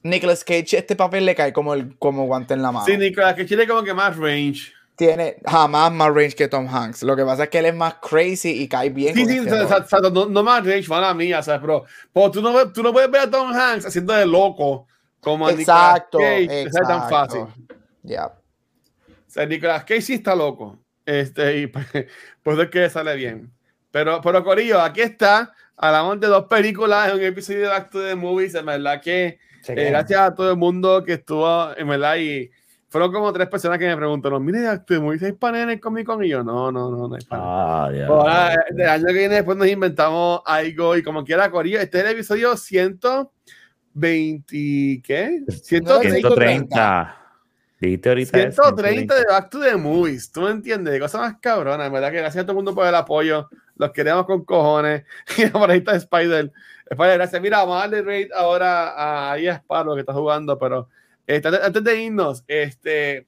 Nicolas Cage este papel le cae como el como guante en la mano. Sí, Nicolás, que tiene como que más range. Tiene jamás más range que Tom Hanks. Lo que pasa es que él es más crazy y cae bien. Sí, sí, este o sea, no, no más range, mala mía, ¿sabes? Pero, pero tú, no, tú no puedes ver a Tom Hanks haciendo de loco como a Nicolas Exacto, Cage, que sea tan exacto. fácil. Ya. O sea, Nicolas Cage sí está loco. Este, y [laughs] pues, pues es que sale bien. Pero, pero Corillo, aquí está. Hablamos de dos películas en un episodio de Acto de Movies. En verdad que eh, gracias a todo el mundo que estuvo, en verdad, y fueron como tres personas que me preguntaron, mire, Movies, ¿hay panel en el Comic Con? Y yo, no, no, no, no hay panel. Ah, diablo. Ahora, el año que viene después nos inventamos algo y como quiera, Corillo, este es el episodio 120, ¿qué? 130. 130. Dijiste ahorita. es 130 de Back to the Movies, ¿tú me entiendes? Cosa más cabrona, en verdad que gracias a todo el mundo por el apoyo, los queremos con cojones. [laughs] Y por ahí está Spider. Spider, gracias. Mira, vamos a darle rate ahora a a Sparrow que está jugando, pero este, antes- de irnos, este,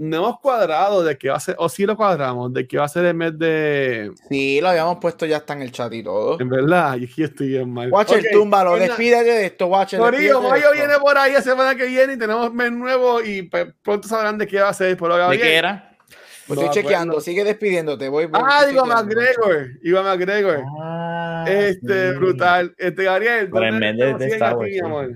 no hemos cuadrado de qué va a ser, o sí lo cuadramos, de qué va a ser el mes de, Sí, lo habíamos puesto ya hasta en el chat y todo. en verdad, y aquí estoy bien mal. Watcher, Ok, túmbalo, pues, despídete de esto, Watcher. Corillo, Mayo viene por ahí la semana que viene y tenemos mes nuevo y pues, pronto sabrán de qué va a ser. Por lo que va ¿De bien. qué era? Pues No, estoy chequeando, bueno. sigue despidiéndote. Voy, voy, Ah, digo. McGregor. Iba McGregor. Ah, Este, sí. brutal. Este, Gabriel, Por el ¿dónde mes de- de siguen Star a ti, Wars, mi sí. amor?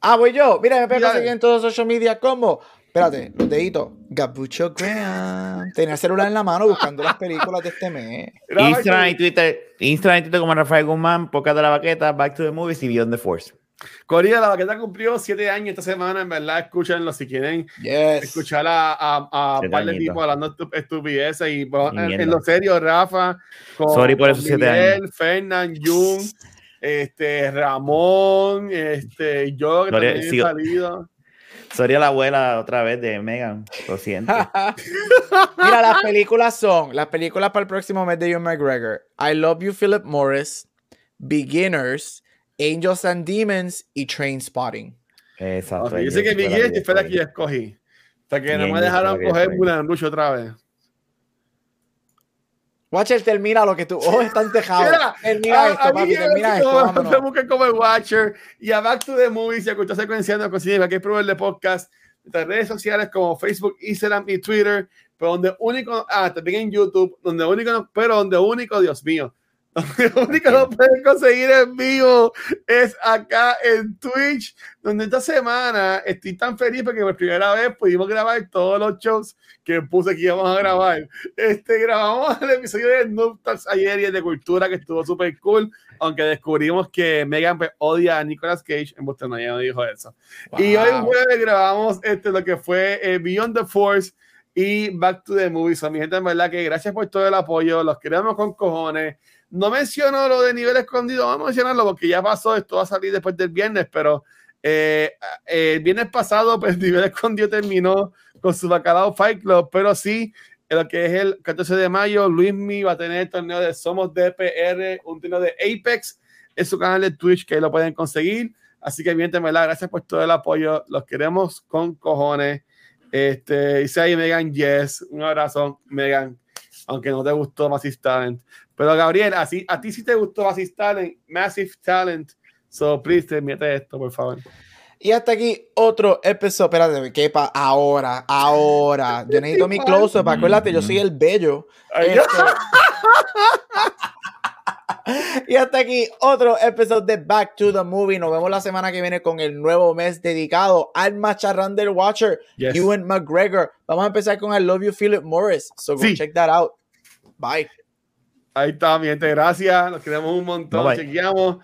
Ah, voy yo. Mira, me pueden Dale. conseguir en todos los social media como. Espérate, los deditos. Gabucho Graham. Tenía el celular en la mano buscando las películas de este mes. Instagram y- Twitter. Instagram y Twitter como Rafael Guzmán, Poca de la Baqueta, Back to the Movies y Beyond the Force. Corina, la vaqueta cumplió siete años esta semana. En verdad, escúchenlo si quieren Yes. escuchar a, a, a un par de tipos hablando estu- estupideces. Y Y en, en lo serio, Rafa, con, Sorry por con esos siete Miguel, Fernán, Jun, este, Ramón, este, yo que también he salido. Soy la abuela otra vez de Megan. Lo siento. [laughs] Mira, las películas son, las películas para el próximo mes de Ewan McGregor. I Love You, Philip Morris, Beginners, Angels and Demons y Train Spotting. Exacto. Ok, yo sé que Miguel fue la que yo escogí. Sea que no me dejaron coger Rouge otra vez. Watcher, termina lo que tú. Oh, están [laughs] tejados. Termina a- esto, a papi, termina esto. vámonos. me [laughs] busquen como el Watcher y a Back to the Movies y a Cultura Secuenciando consiguen cualquier proveedor de podcast nuestras redes sociales como Facebook, Instagram y Twitter, pero donde único, ah, también en YouTube, donde único, no- pero donde único, Dios mío, [laughs] donde único lo pueden conseguir en vivo es acá en Twitch, donde esta semana estoy tan feliz porque por primera vez pudimos grabar todos los shows que puse que íbamos a grabar. Este, grabamos el episodio de Noob Talks ayer y el de Cultura que estuvo súper cool, aunque descubrimos que Megan pues, odia a Nicolas Cage, en Boston no, dijo eso. Y hoy Wow. jueves grabamos este, lo que fue eh, Beyond the Force y Back to the Movies. So, mi gente, en verdad que gracias por todo el apoyo, los queremos con cojones. No menciono lo de nivel escondido, vamos a mencionarlo porque ya pasó, esto va a salir después del viernes, pero eh, eh, el viernes pasado, pues [laughs] nivel escondido terminó con su bacalao Fight Club, pero sí, en lo que es el 14 de mayo, Luismi va a tener el torneo de Somos DPR, un torneo de Apex en su canal de Twitch que ahí lo pueden conseguir. Así que, bien, ¿verdad? Gracias por todo el apoyo. Los queremos con cojones. Este, dice ahí Megan, yes. Un abrazo, Megan. Aunque no te gustó Massive Talent. Pero, Gabriel, así, a ti sí te gustó Massive Talent. Massive Talent. So, please, termínate esto, por favor. Y hasta aquí otro episodio. Espérate, ¿qué pa? Ahora, ahora. Yo necesito mi close-up. Acuérdate, yo soy el bello. Este- [laughs] y hasta aquí otro episodio de Back to the Movie. Nos vemos la semana que viene con el nuevo mes dedicado al macharrán del Watcher, Yes. Ewan McGregor. Vamos a empezar con I Love You, Philip Morris. So go Sí. check that out. Bye. Ahí está, mi gente. Gracias. Los queremos un montón. Bye, bye. Chequeamos.